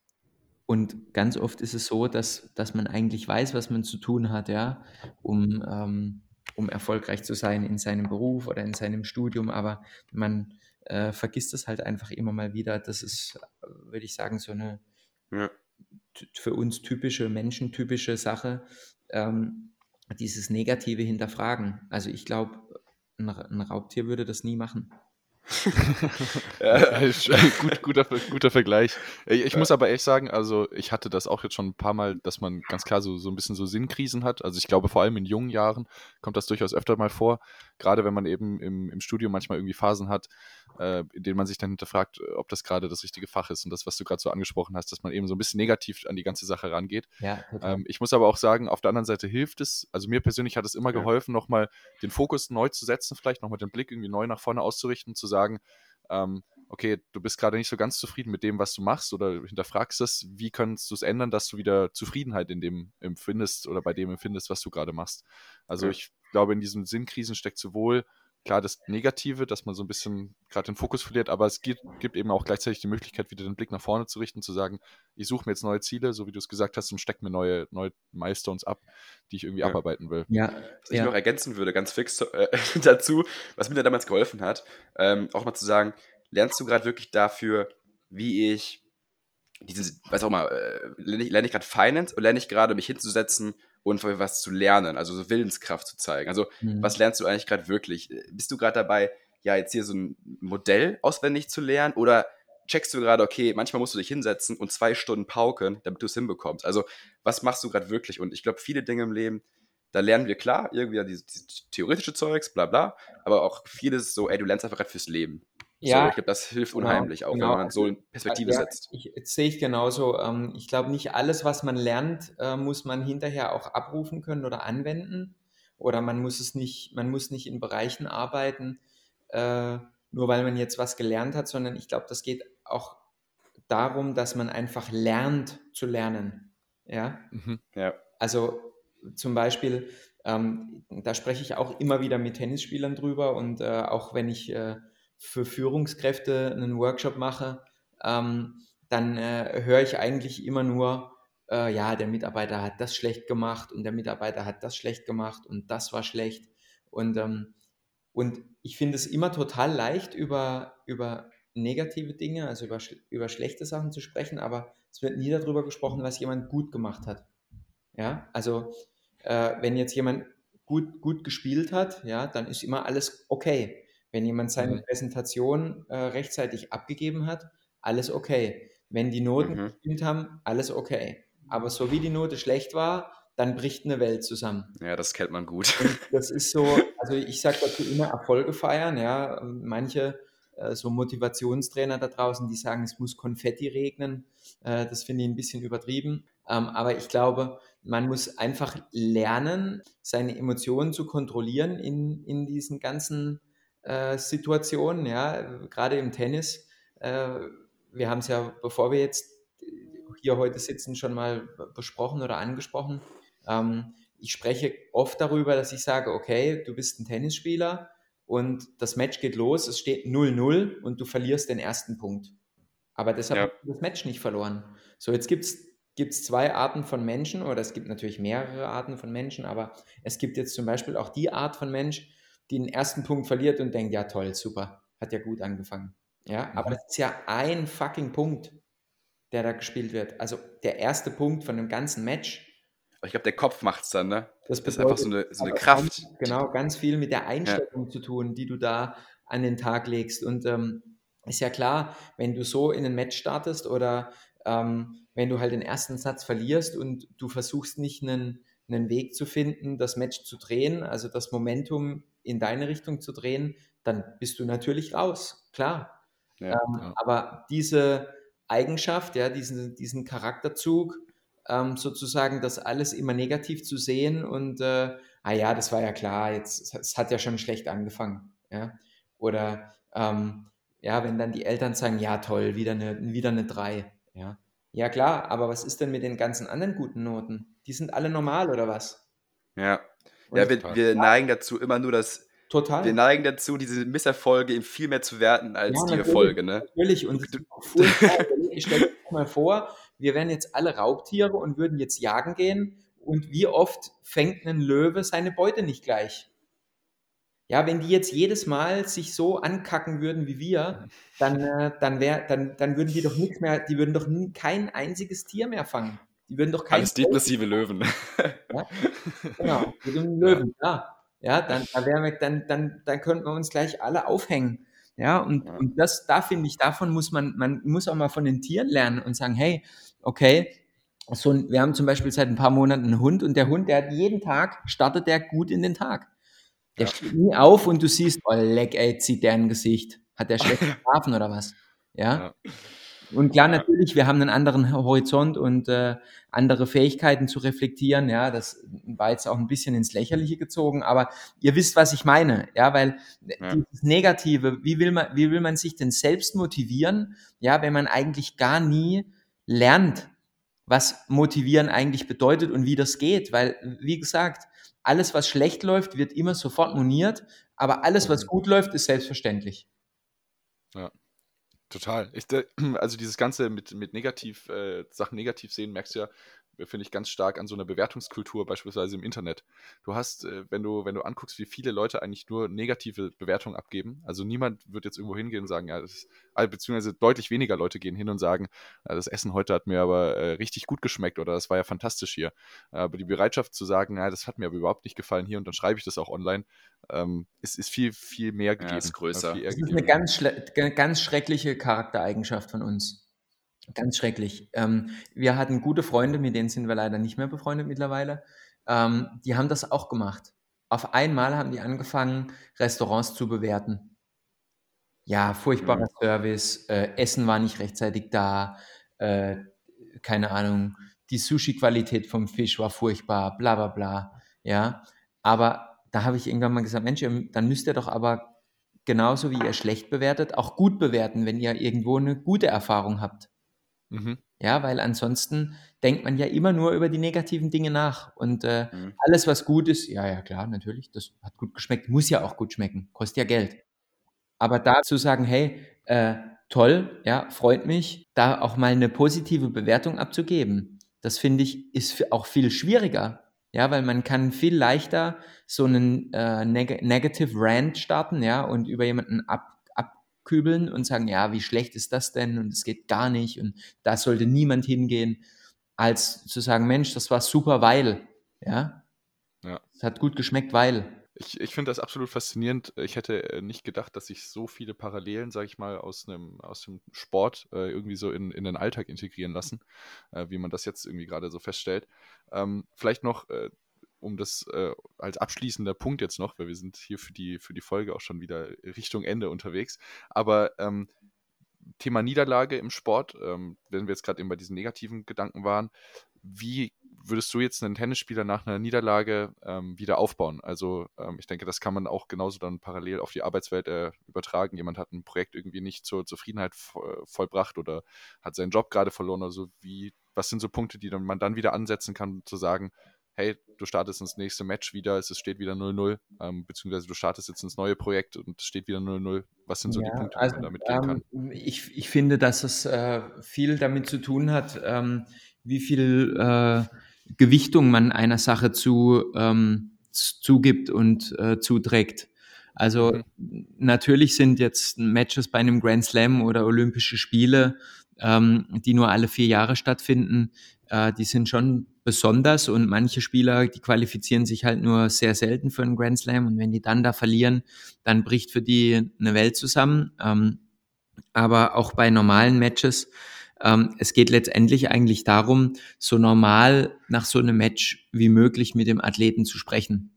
und ganz oft ist es so, dass, dass man eigentlich weiß, was man zu tun hat, ja, um, ähm, um erfolgreich zu sein in seinem Beruf oder in seinem Studium, aber man äh, vergisst es halt einfach immer mal wieder. Das ist, würde ich sagen, so eine ja. für uns typische, menschentypische Sache, ähm, dieses negative Hinterfragen. Also ich glaube, ein, ein Raubtier würde das nie machen. (laughs) ja, gut, guter, guter Vergleich. Ich, muss aber ehrlich sagen, also ich hatte das auch jetzt schon ein paar Mal, dass man ganz klar so, so ein bisschen so Sinnkrisen hat. Also ich glaube, vor allem in jungen Jahren kommt das durchaus öfter mal vor. Gerade wenn man eben im, im Studium manchmal irgendwie Phasen hat, äh, in denen man sich dann hinterfragt, ob das gerade das richtige Fach ist und das, was du gerade so angesprochen hast, dass man eben so ein bisschen negativ an die ganze Sache rangeht. Ja, ähm, ich muss aber auch sagen, auf der anderen Seite hilft es, also mir persönlich hat es immer geholfen, nochmal den Fokus neu zu setzen, vielleicht nochmal den Blick irgendwie neu nach vorne auszurichten, zu sagen, ähm, okay, du bist gerade nicht so ganz zufrieden mit dem, was du machst oder hinterfragst es, wie kannst du es ändern, dass du wieder Zufriedenheit in dem empfindest oder bei dem empfindest, was du gerade machst. Also ja. ich glaube, in diesen Sinnkrisen steckt sowohl klar das Negative, dass man so ein bisschen gerade den Fokus verliert, aber es gibt, gibt, eben auch gleichzeitig die Möglichkeit, wieder den Blick nach vorne zu richten, zu sagen, ich suche mir jetzt neue Ziele, so wie du es gesagt hast, und stecke mir neue, neue Milestones ab, die ich irgendwie ja. abarbeiten will. Ja. Was ja. ich noch ergänzen würde, ganz fix äh, (laughs) dazu, was mir da damals geholfen hat, ähm, auch mal zu sagen, lernst du gerade wirklich dafür, wie ich diese, was auch mal, äh, lerne ich, lerne ich gerade Finance oder lerne ich gerade, mich hinzusetzen und was zu lernen, also so Willenskraft zu zeigen. Also, mhm. was lernst du eigentlich gerade wirklich? Bist du gerade dabei, ja, jetzt hier so ein Modell auswendig zu lernen oder checkst du gerade, okay, manchmal musst du dich hinsetzen und zwei Stunden pauken, damit du es hinbekommst. Also, was machst du gerade wirklich? Und ich glaube, viele Dinge im Leben, da lernen wir klar, irgendwie dieses, dieses theoretische Zeugs, bla bla, aber auch vieles so, ey, du lernst einfach gerade fürs Leben. Ja, so, ich glaube, das hilft genau, unheimlich, auch genau. wenn man so in Perspektive ja, setzt. Ich, sehe ich genauso. Ähm, ich glaube, nicht alles, was man lernt, äh, muss man hinterher auch abrufen können oder anwenden. Oder man muss es nicht, man muss nicht in Bereichen arbeiten, äh, nur weil man jetzt was gelernt hat, sondern ich glaube, das geht auch darum, dass man einfach lernt zu lernen. Ja. Mhm. ja. Also zum Beispiel, ähm, da spreche ich auch immer wieder mit Tennisspielern drüber und äh, auch wenn ich äh, für Führungskräfte einen Workshop mache, ähm, dann äh, höre ich eigentlich immer nur, äh, ja, der Mitarbeiter hat das schlecht gemacht und der Mitarbeiter hat das schlecht gemacht und das war schlecht. Und, ähm, und ich finde es immer total leicht, über, über negative Dinge, also über, über schlechte Sachen zu sprechen, aber es wird nie darüber gesprochen, was jemand gut gemacht hat. Ja, also äh, wenn jetzt jemand gut, gut gespielt hat, ja, dann ist immer alles okay. Wenn jemand seine mhm. Präsentation äh, rechtzeitig abgegeben hat, alles okay. Wenn die Noten mhm. gestimmt haben, alles okay. Aber so wie die Note schlecht war, dann bricht eine Welt zusammen. Ja, das kennt man gut. Und (laughs) das ist so, also ich sage dazu immer Erfolge feiern, ja. Manche äh, so Motivationstrainer da draußen, die sagen, es muss Konfetti regnen. Äh, das finde ich ein bisschen übertrieben. Ähm, aber ich glaube, man muss einfach lernen, seine Emotionen zu kontrollieren in, in diesen ganzen äh, Situationen, ja, gerade im Tennis. Äh, wir haben es ja, bevor wir jetzt hier heute sitzen, schon mal besprochen oder angesprochen. Ähm, ich spreche oft darüber, dass ich sage, okay, du bist ein Tennisspieler und das Match geht los, es steht 0-0 und du verlierst den ersten Punkt. Aber deshalb ja. hast du das Match nicht verloren. So, jetzt gibt es zwei Arten von Menschen, oder es gibt natürlich mehrere Arten von Menschen, aber es gibt jetzt zum Beispiel auch die Art von Mensch, den ersten Punkt verliert und denkt, ja toll, super, hat ja gut angefangen. Ja, aber das ist ja ein fucking Punkt, der da gespielt wird. Also der erste Punkt von dem ganzen Match. Ich glaube, der Kopf macht es dann, ne? Das, das ist einfach so eine, so eine Kraft. Ganz, genau, ganz viel mit der Einstellung ja. zu tun, die du da an den Tag legst. Und ähm, ist ja klar, wenn du so in ein Match startest oder ähm, wenn du halt den ersten Satz verlierst und du versuchst nicht einen, einen Weg zu finden, das Match zu drehen, also das Momentum in deine Richtung zu drehen, dann bist du natürlich raus, klar. Ja, ähm, ja. Aber diese Eigenschaft, ja, diesen, diesen Charakterzug, ähm, sozusagen das alles immer negativ zu sehen und, äh, ah ja, das war ja klar, jetzt, es hat ja schon schlecht angefangen, ja. Oder, ähm, ja, wenn dann die Eltern sagen, ja toll, wieder eine, wieder eine 3, ja. Ja klar, aber was ist denn mit den ganzen anderen guten Noten? Die sind alle normal oder was? Ja, ja, wir, wir neigen dazu immer nur das. Total. Wir neigen dazu, diese Misserfolge viel mehr zu werten als ja, die Erfolge. Ne? Natürlich. Und ich stelle mir mal vor, wir wären jetzt alle Raubtiere und würden jetzt jagen gehen. Und wie oft fängt ein Löwe seine Beute nicht gleich? Ja, wenn die jetzt jedes Mal sich so ankacken würden wie wir, dann, äh, dann, wär, dann, dann würden die doch nichts mehr, die würden doch nie, kein einziges Tier mehr fangen. Die würden doch kein. Alles depressive Löwen. (laughs) Ja? Genau, mit dem Löwen, ja. Ja, dann, da wir, dann, dann, dann könnten wir uns gleich alle aufhängen. Ja, und, ja. und das, da finde ich, davon muss man, man muss auch mal von den Tieren lernen und sagen, hey, okay, so ein, wir haben zum Beispiel seit ein paar Monaten einen Hund und der Hund, der hat jeden Tag, startet der gut in den Tag. Der ja. steht nie auf und du siehst, oh leck, ey, zieht der ein Gesicht. Hat der schlecht geschlafen (laughs) oder was? Ja. ja. Und klar, natürlich, wir haben einen anderen Horizont und äh, andere Fähigkeiten zu reflektieren. Ja, das war jetzt auch ein bisschen ins Lächerliche gezogen, aber ihr wisst, was ich meine. Ja, weil ja. dieses Negative, wie will man, wie will man sich denn selbst motivieren? Ja, wenn man eigentlich gar nie lernt, was motivieren eigentlich bedeutet und wie das geht. Weil, wie gesagt, alles, was schlecht läuft, wird immer sofort moniert, aber alles, was mhm. gut läuft, ist selbstverständlich. Ja. Total. Ich, (clears throat) also dieses Ganze mit, mit negativ, äh, Sachen negativ sehen, merkst du ja, finde ich ganz stark an so einer Bewertungskultur, beispielsweise im Internet. Du hast, äh, wenn du, wenn du anguckst, wie viele Leute eigentlich nur negative Bewertungen abgeben, also niemand wird jetzt irgendwo hingehen und sagen, ja, das ist, also beziehungsweise deutlich weniger Leute gehen hin und sagen, ja, das Essen heute hat mir aber äh, richtig gut geschmeckt oder das war ja fantastisch hier. Aber die Bereitschaft zu sagen, ja, das hat mir aber überhaupt nicht gefallen hier und dann schreibe ich das auch online, ähm, ist, ist viel, viel mehr gegeben. Ja, ist größer. das ist eine ganz, ganz schreckliche Charaktereigenschaft von uns. Ganz schrecklich. Ähm, wir hatten gute Freunde, mit denen sind wir leider nicht mehr befreundet mittlerweile. Ähm, die haben das auch gemacht. Auf einmal haben die angefangen, Restaurants zu bewerten. Ja, furchtbarer mhm. Service, äh, Essen war nicht rechtzeitig da, äh, keine Ahnung, die Sushi-Qualität vom Fisch war furchtbar, bla bla bla. Ja, aber da habe ich irgendwann mal gesagt, Mensch, dann müsst ihr doch aber genauso wie ihr schlecht bewertet, auch gut bewerten, wenn ihr irgendwo eine gute Erfahrung habt. Mhm. Ja, weil ansonsten denkt man ja immer nur über die negativen Dinge nach. Und äh, mhm. alles, was gut ist, ja, ja, klar, natürlich, das hat gut geschmeckt, muss ja auch gut schmecken, kostet ja Geld. Aber da zu sagen, hey, äh, toll, ja, freut mich, da auch mal eine positive Bewertung abzugeben, das finde ich, ist auch viel schwieriger. Ja, weil man kann viel leichter so einen äh, Neg Negative Rant starten, ja, und über jemanden ab abkübeln und sagen, ja, wie schlecht ist das denn und es geht gar nicht und da sollte niemand hingehen, als zu sagen, Mensch, das war super, weil, ja, ja. es hat gut geschmeckt, weil. Ich, ich finde das absolut faszinierend. Ich hätte äh, nicht gedacht, dass sich so viele Parallelen, sage ich mal, aus, einem, aus dem Sport äh, irgendwie so in, in den Alltag integrieren lassen, äh, wie man das jetzt irgendwie gerade so feststellt. Ähm, vielleicht noch äh, um das äh, als abschließender Punkt jetzt noch, weil wir sind hier für die, für die Folge auch schon wieder Richtung Ende unterwegs. Aber ähm, Thema Niederlage im Sport, ähm, wenn wir jetzt gerade eben bei diesen negativen Gedanken waren, wie würdest du jetzt einen Tennisspieler nach einer Niederlage ähm, wieder aufbauen? Also ähm, ich denke, das kann man auch genauso dann parallel auf die Arbeitswelt äh, übertragen. Jemand hat ein Projekt irgendwie nicht zur Zufriedenheit vollbracht oder hat seinen Job gerade verloren. Also wie, was sind so Punkte, die dann, man dann wieder ansetzen kann, zu sagen, hey, du startest ins nächste Match wieder, es steht wieder 0-0, ähm, beziehungsweise du startest jetzt ins neue Projekt und es steht wieder 0-0. Was sind so ja, die Punkte, also, die man damit gehen kann? Ähm, ich, ich finde, dass es äh, viel damit zu tun hat, ähm, wie viel äh, Gewichtung man einer Sache zu, ähm, zugibt und äh, zuträgt. Also mhm. natürlich sind jetzt Matches bei einem Grand Slam oder Olympische Spiele, ähm, die nur alle vier Jahre stattfinden, äh, die sind schon besonders und manche Spieler, die qualifizieren sich halt nur sehr selten für einen Grand Slam und wenn die dann da verlieren, dann bricht für die eine Welt zusammen. Ähm, aber auch bei normalen Matches, ähm, es geht letztendlich eigentlich darum, so normal nach so einem Match wie möglich mit dem Athleten zu sprechen.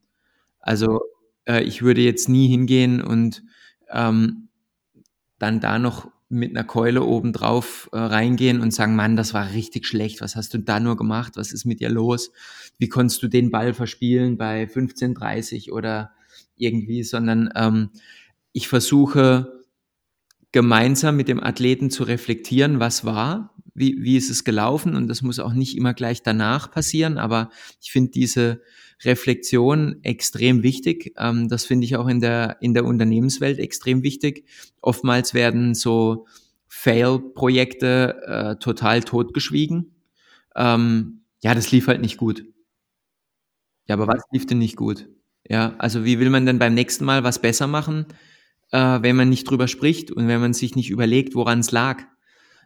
Also äh, ich würde jetzt nie hingehen und ähm, dann da noch mit einer Keule oben drauf äh, reingehen und sagen, Mann, das war richtig schlecht, was hast du da nur gemacht, was ist mit dir los, wie konntest du den Ball verspielen bei 15:30 oder irgendwie, sondern ähm, ich versuche gemeinsam mit dem Athleten zu reflektieren, was war, wie, wie ist es gelaufen? Und das muss auch nicht immer gleich danach passieren, aber ich finde diese Reflexion extrem wichtig. Ähm, das finde ich auch in der, in der Unternehmenswelt extrem wichtig. Oftmals werden so Fail-Projekte äh, total totgeschwiegen. Ähm, ja, das lief halt nicht gut. Ja, aber was lief denn nicht gut? Ja, also wie will man denn beim nächsten Mal was besser machen, äh, wenn man nicht drüber spricht und wenn man sich nicht überlegt, woran es lag?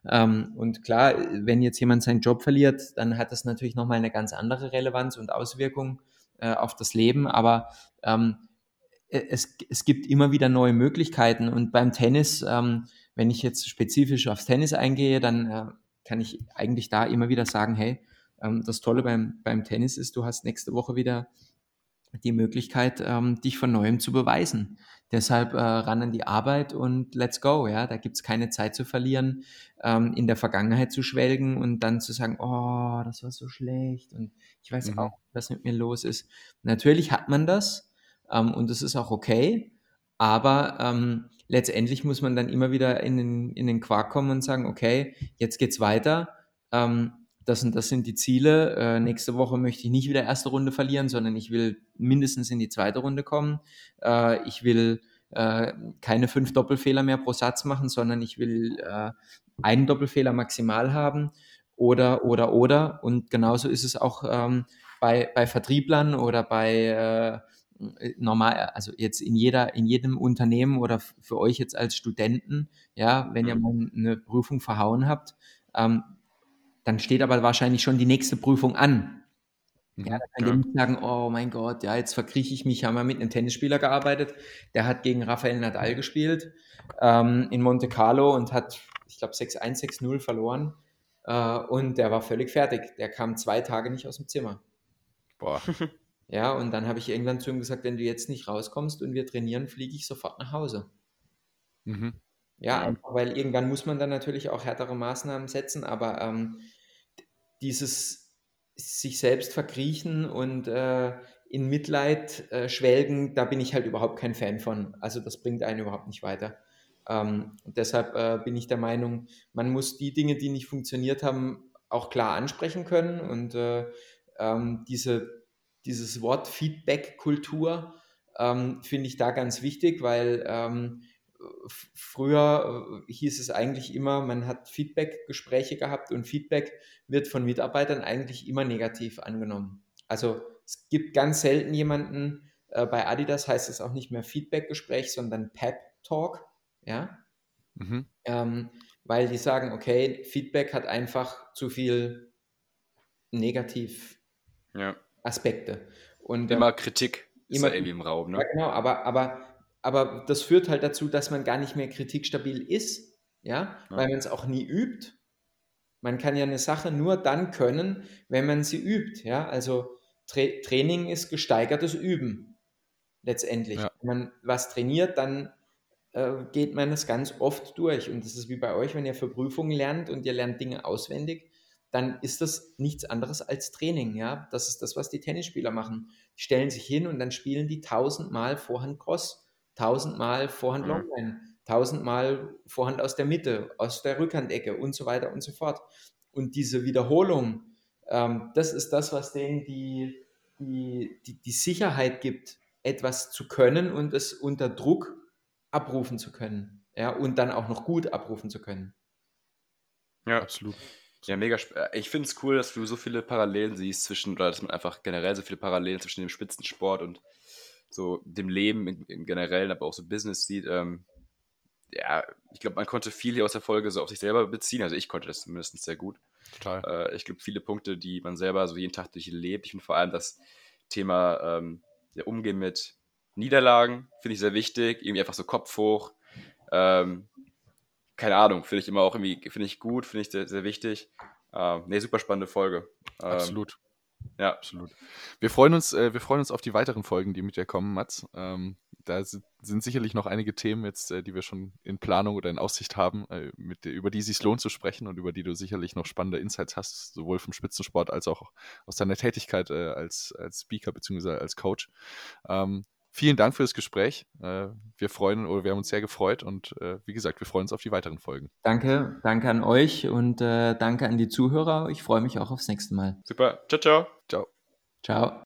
Ähm, und klar, wenn jetzt jemand seinen Job verliert, dann hat das natürlich nochmal eine ganz andere Relevanz und Auswirkung äh, auf das Leben, aber ähm, e, es, es gibt immer wieder neue Möglichkeiten und beim Tennis, ähm, wenn ich jetzt spezifisch aufs Tennis eingehe, dann äh, kann ich eigentlich da immer wieder sagen, hey, ähm, das Tolle beim, beim Tennis ist, du hast nächste Woche wieder die Möglichkeit, ähm, dich von neuem zu beweisen. Deshalb äh, ran an die Arbeit und let's go. Ja, da gibt's keine Zeit zu verlieren, ähm, in der Vergangenheit zu schwelgen und dann zu sagen, oh, das war so schlecht und ich weiß mhm. auch, was mit mir los ist. Natürlich hat man das ähm, und das ist auch okay, aber ähm, letztendlich muss man dann immer wieder in den, in den Quark kommen und sagen, okay, jetzt geht's weiter. Ähm, das und das sind die Ziele. Äh, nächste Woche möchte ich nicht wieder erste Runde verlieren, sondern ich will mindestens in die zweite Runde kommen. Äh, ich will äh, keine fünf Doppelfehler mehr pro Satz machen, sondern ich will äh, einen Doppelfehler maximal haben oder, oder, oder. Und genauso ist es auch ähm, bei, bei Vertrieblern oder bei äh, normal, also jetzt in jeder, in jedem Unternehmen oder für euch jetzt als Studenten, ja, wenn ihr mhm. mal eine Prüfung verhauen habt, ähm, dann steht aber wahrscheinlich schon die nächste Prüfung an. Mhm, ja, da könnt ihr nicht sagen, oh mein Gott, ja, jetzt verkrieche ich mich. Haben wir mit einem Tennisspieler gearbeitet, der hat gegen Rafael Nadal gespielt ähm, in Monte Carlo und hat, ich glaube, 6-1, 6-0 verloren. Äh, und der war völlig fertig. Der kam zwei Tage nicht aus dem Zimmer. Boah. (laughs) Ja, und dann habe ich irgendwann zu ihm gesagt, wenn du jetzt nicht rauskommst und wir trainieren, fliege ich sofort nach Hause. Mhm. Ja, einfach weil irgendwann muss man dann natürlich auch härtere Maßnahmen setzen, aber ähm, dieses sich selbst verkriechen und äh, in Mitleid äh, schwelgen, da bin ich halt überhaupt kein Fan von. Also das bringt einen überhaupt nicht weiter. Ähm, und deshalb äh, bin ich der Meinung, man muss die Dinge, die nicht funktioniert haben, auch klar ansprechen können. Und äh, ähm, diese, dieses Wort Feedback-Kultur ähm, finde ich da ganz wichtig, weil ähm, früher äh, hieß es eigentlich immer, man hat Feedback-Gespräche gehabt und Feedback wird von Mitarbeitern eigentlich immer negativ angenommen. Also es gibt ganz selten jemanden, äh, bei Adidas heißt es auch nicht mehr Feedback-Gespräch, sondern Pep-Talk, ja, mhm. ähm, weil die sagen, okay, Feedback hat einfach zu viel Negativ-Aspekte. Ja. Und, immer ähm, Kritik ist immer, irgendwie im Raum, ne? Ja, genau, aber, aber aber das führt halt dazu, dass man gar nicht mehr kritikstabil ist, ja, ja. weil man es auch nie übt. Man kann ja eine Sache nur dann können, wenn man sie übt, ja. Also Tra Training ist gesteigertes Üben letztendlich. Ja. Wenn man was trainiert, dann äh, geht man es ganz oft durch. Und das ist wie bei euch, wenn ihr für Prüfungen lernt und ihr lernt Dinge auswendig, dann ist das nichts anderes als Training, ja. Das ist das, was die Tennisspieler machen. Die stellen sich hin und dann spielen die tausendmal Vorhand Cross tausendmal Vorhand mhm. Longline, tausendmal Vorhand aus der Mitte, aus der Rückhandecke und so weiter und so fort. Und diese Wiederholung, ähm, das ist das, was denen die, die, die, die Sicherheit gibt, etwas zu können und es unter Druck abrufen zu können. Ja, und dann auch noch gut abrufen zu können. Ja, absolut. Ja, mega. Äh, ich finde es cool, dass du so viele Parallelen siehst zwischen, oder dass man einfach generell so viele Parallelen zwischen dem Spitzensport und so dem Leben im, im Generellen, aber auch so Business sieht. Ähm, ja, ich glaube, man konnte viel hier aus der Folge so auf sich selber beziehen. Also ich konnte das zumindest sehr gut. Total. Äh, ich glaube, viele Punkte, die man selber so jeden Tag durchlebt. Ich finde vor allem das Thema ähm, der Umgehen mit Niederlagen, finde ich sehr wichtig. Irgendwie einfach so Kopf hoch. Ähm, keine Ahnung, finde ich immer auch irgendwie, finde ich gut, finde ich sehr, sehr wichtig. Ähm, ne, super spannende Folge. Ähm, Absolut. Ja, absolut. Wir freuen uns, äh, wir freuen uns auf die weiteren Folgen, die mit dir kommen, Mats. Ähm, da sind, sicherlich noch einige Themen jetzt, äh, die wir schon in Planung oder in Aussicht haben, äh, mit, über die es sich lohnt zu sprechen und über die du sicherlich noch spannende Insights hast, sowohl vom Spitzensport als auch aus deiner Tätigkeit äh, als, als Speaker bzw. als Coach. Ähm, vielen Dank für das Gespräch. Äh, wir freuen oder wir haben uns sehr gefreut und äh, wie gesagt, wir freuen uns auf die weiteren Folgen. Danke, danke an euch und äh, danke an die Zuhörer. Ich freue mich auch aufs nächste Mal. Super. Ciao, ciao. Ciao. Ciao.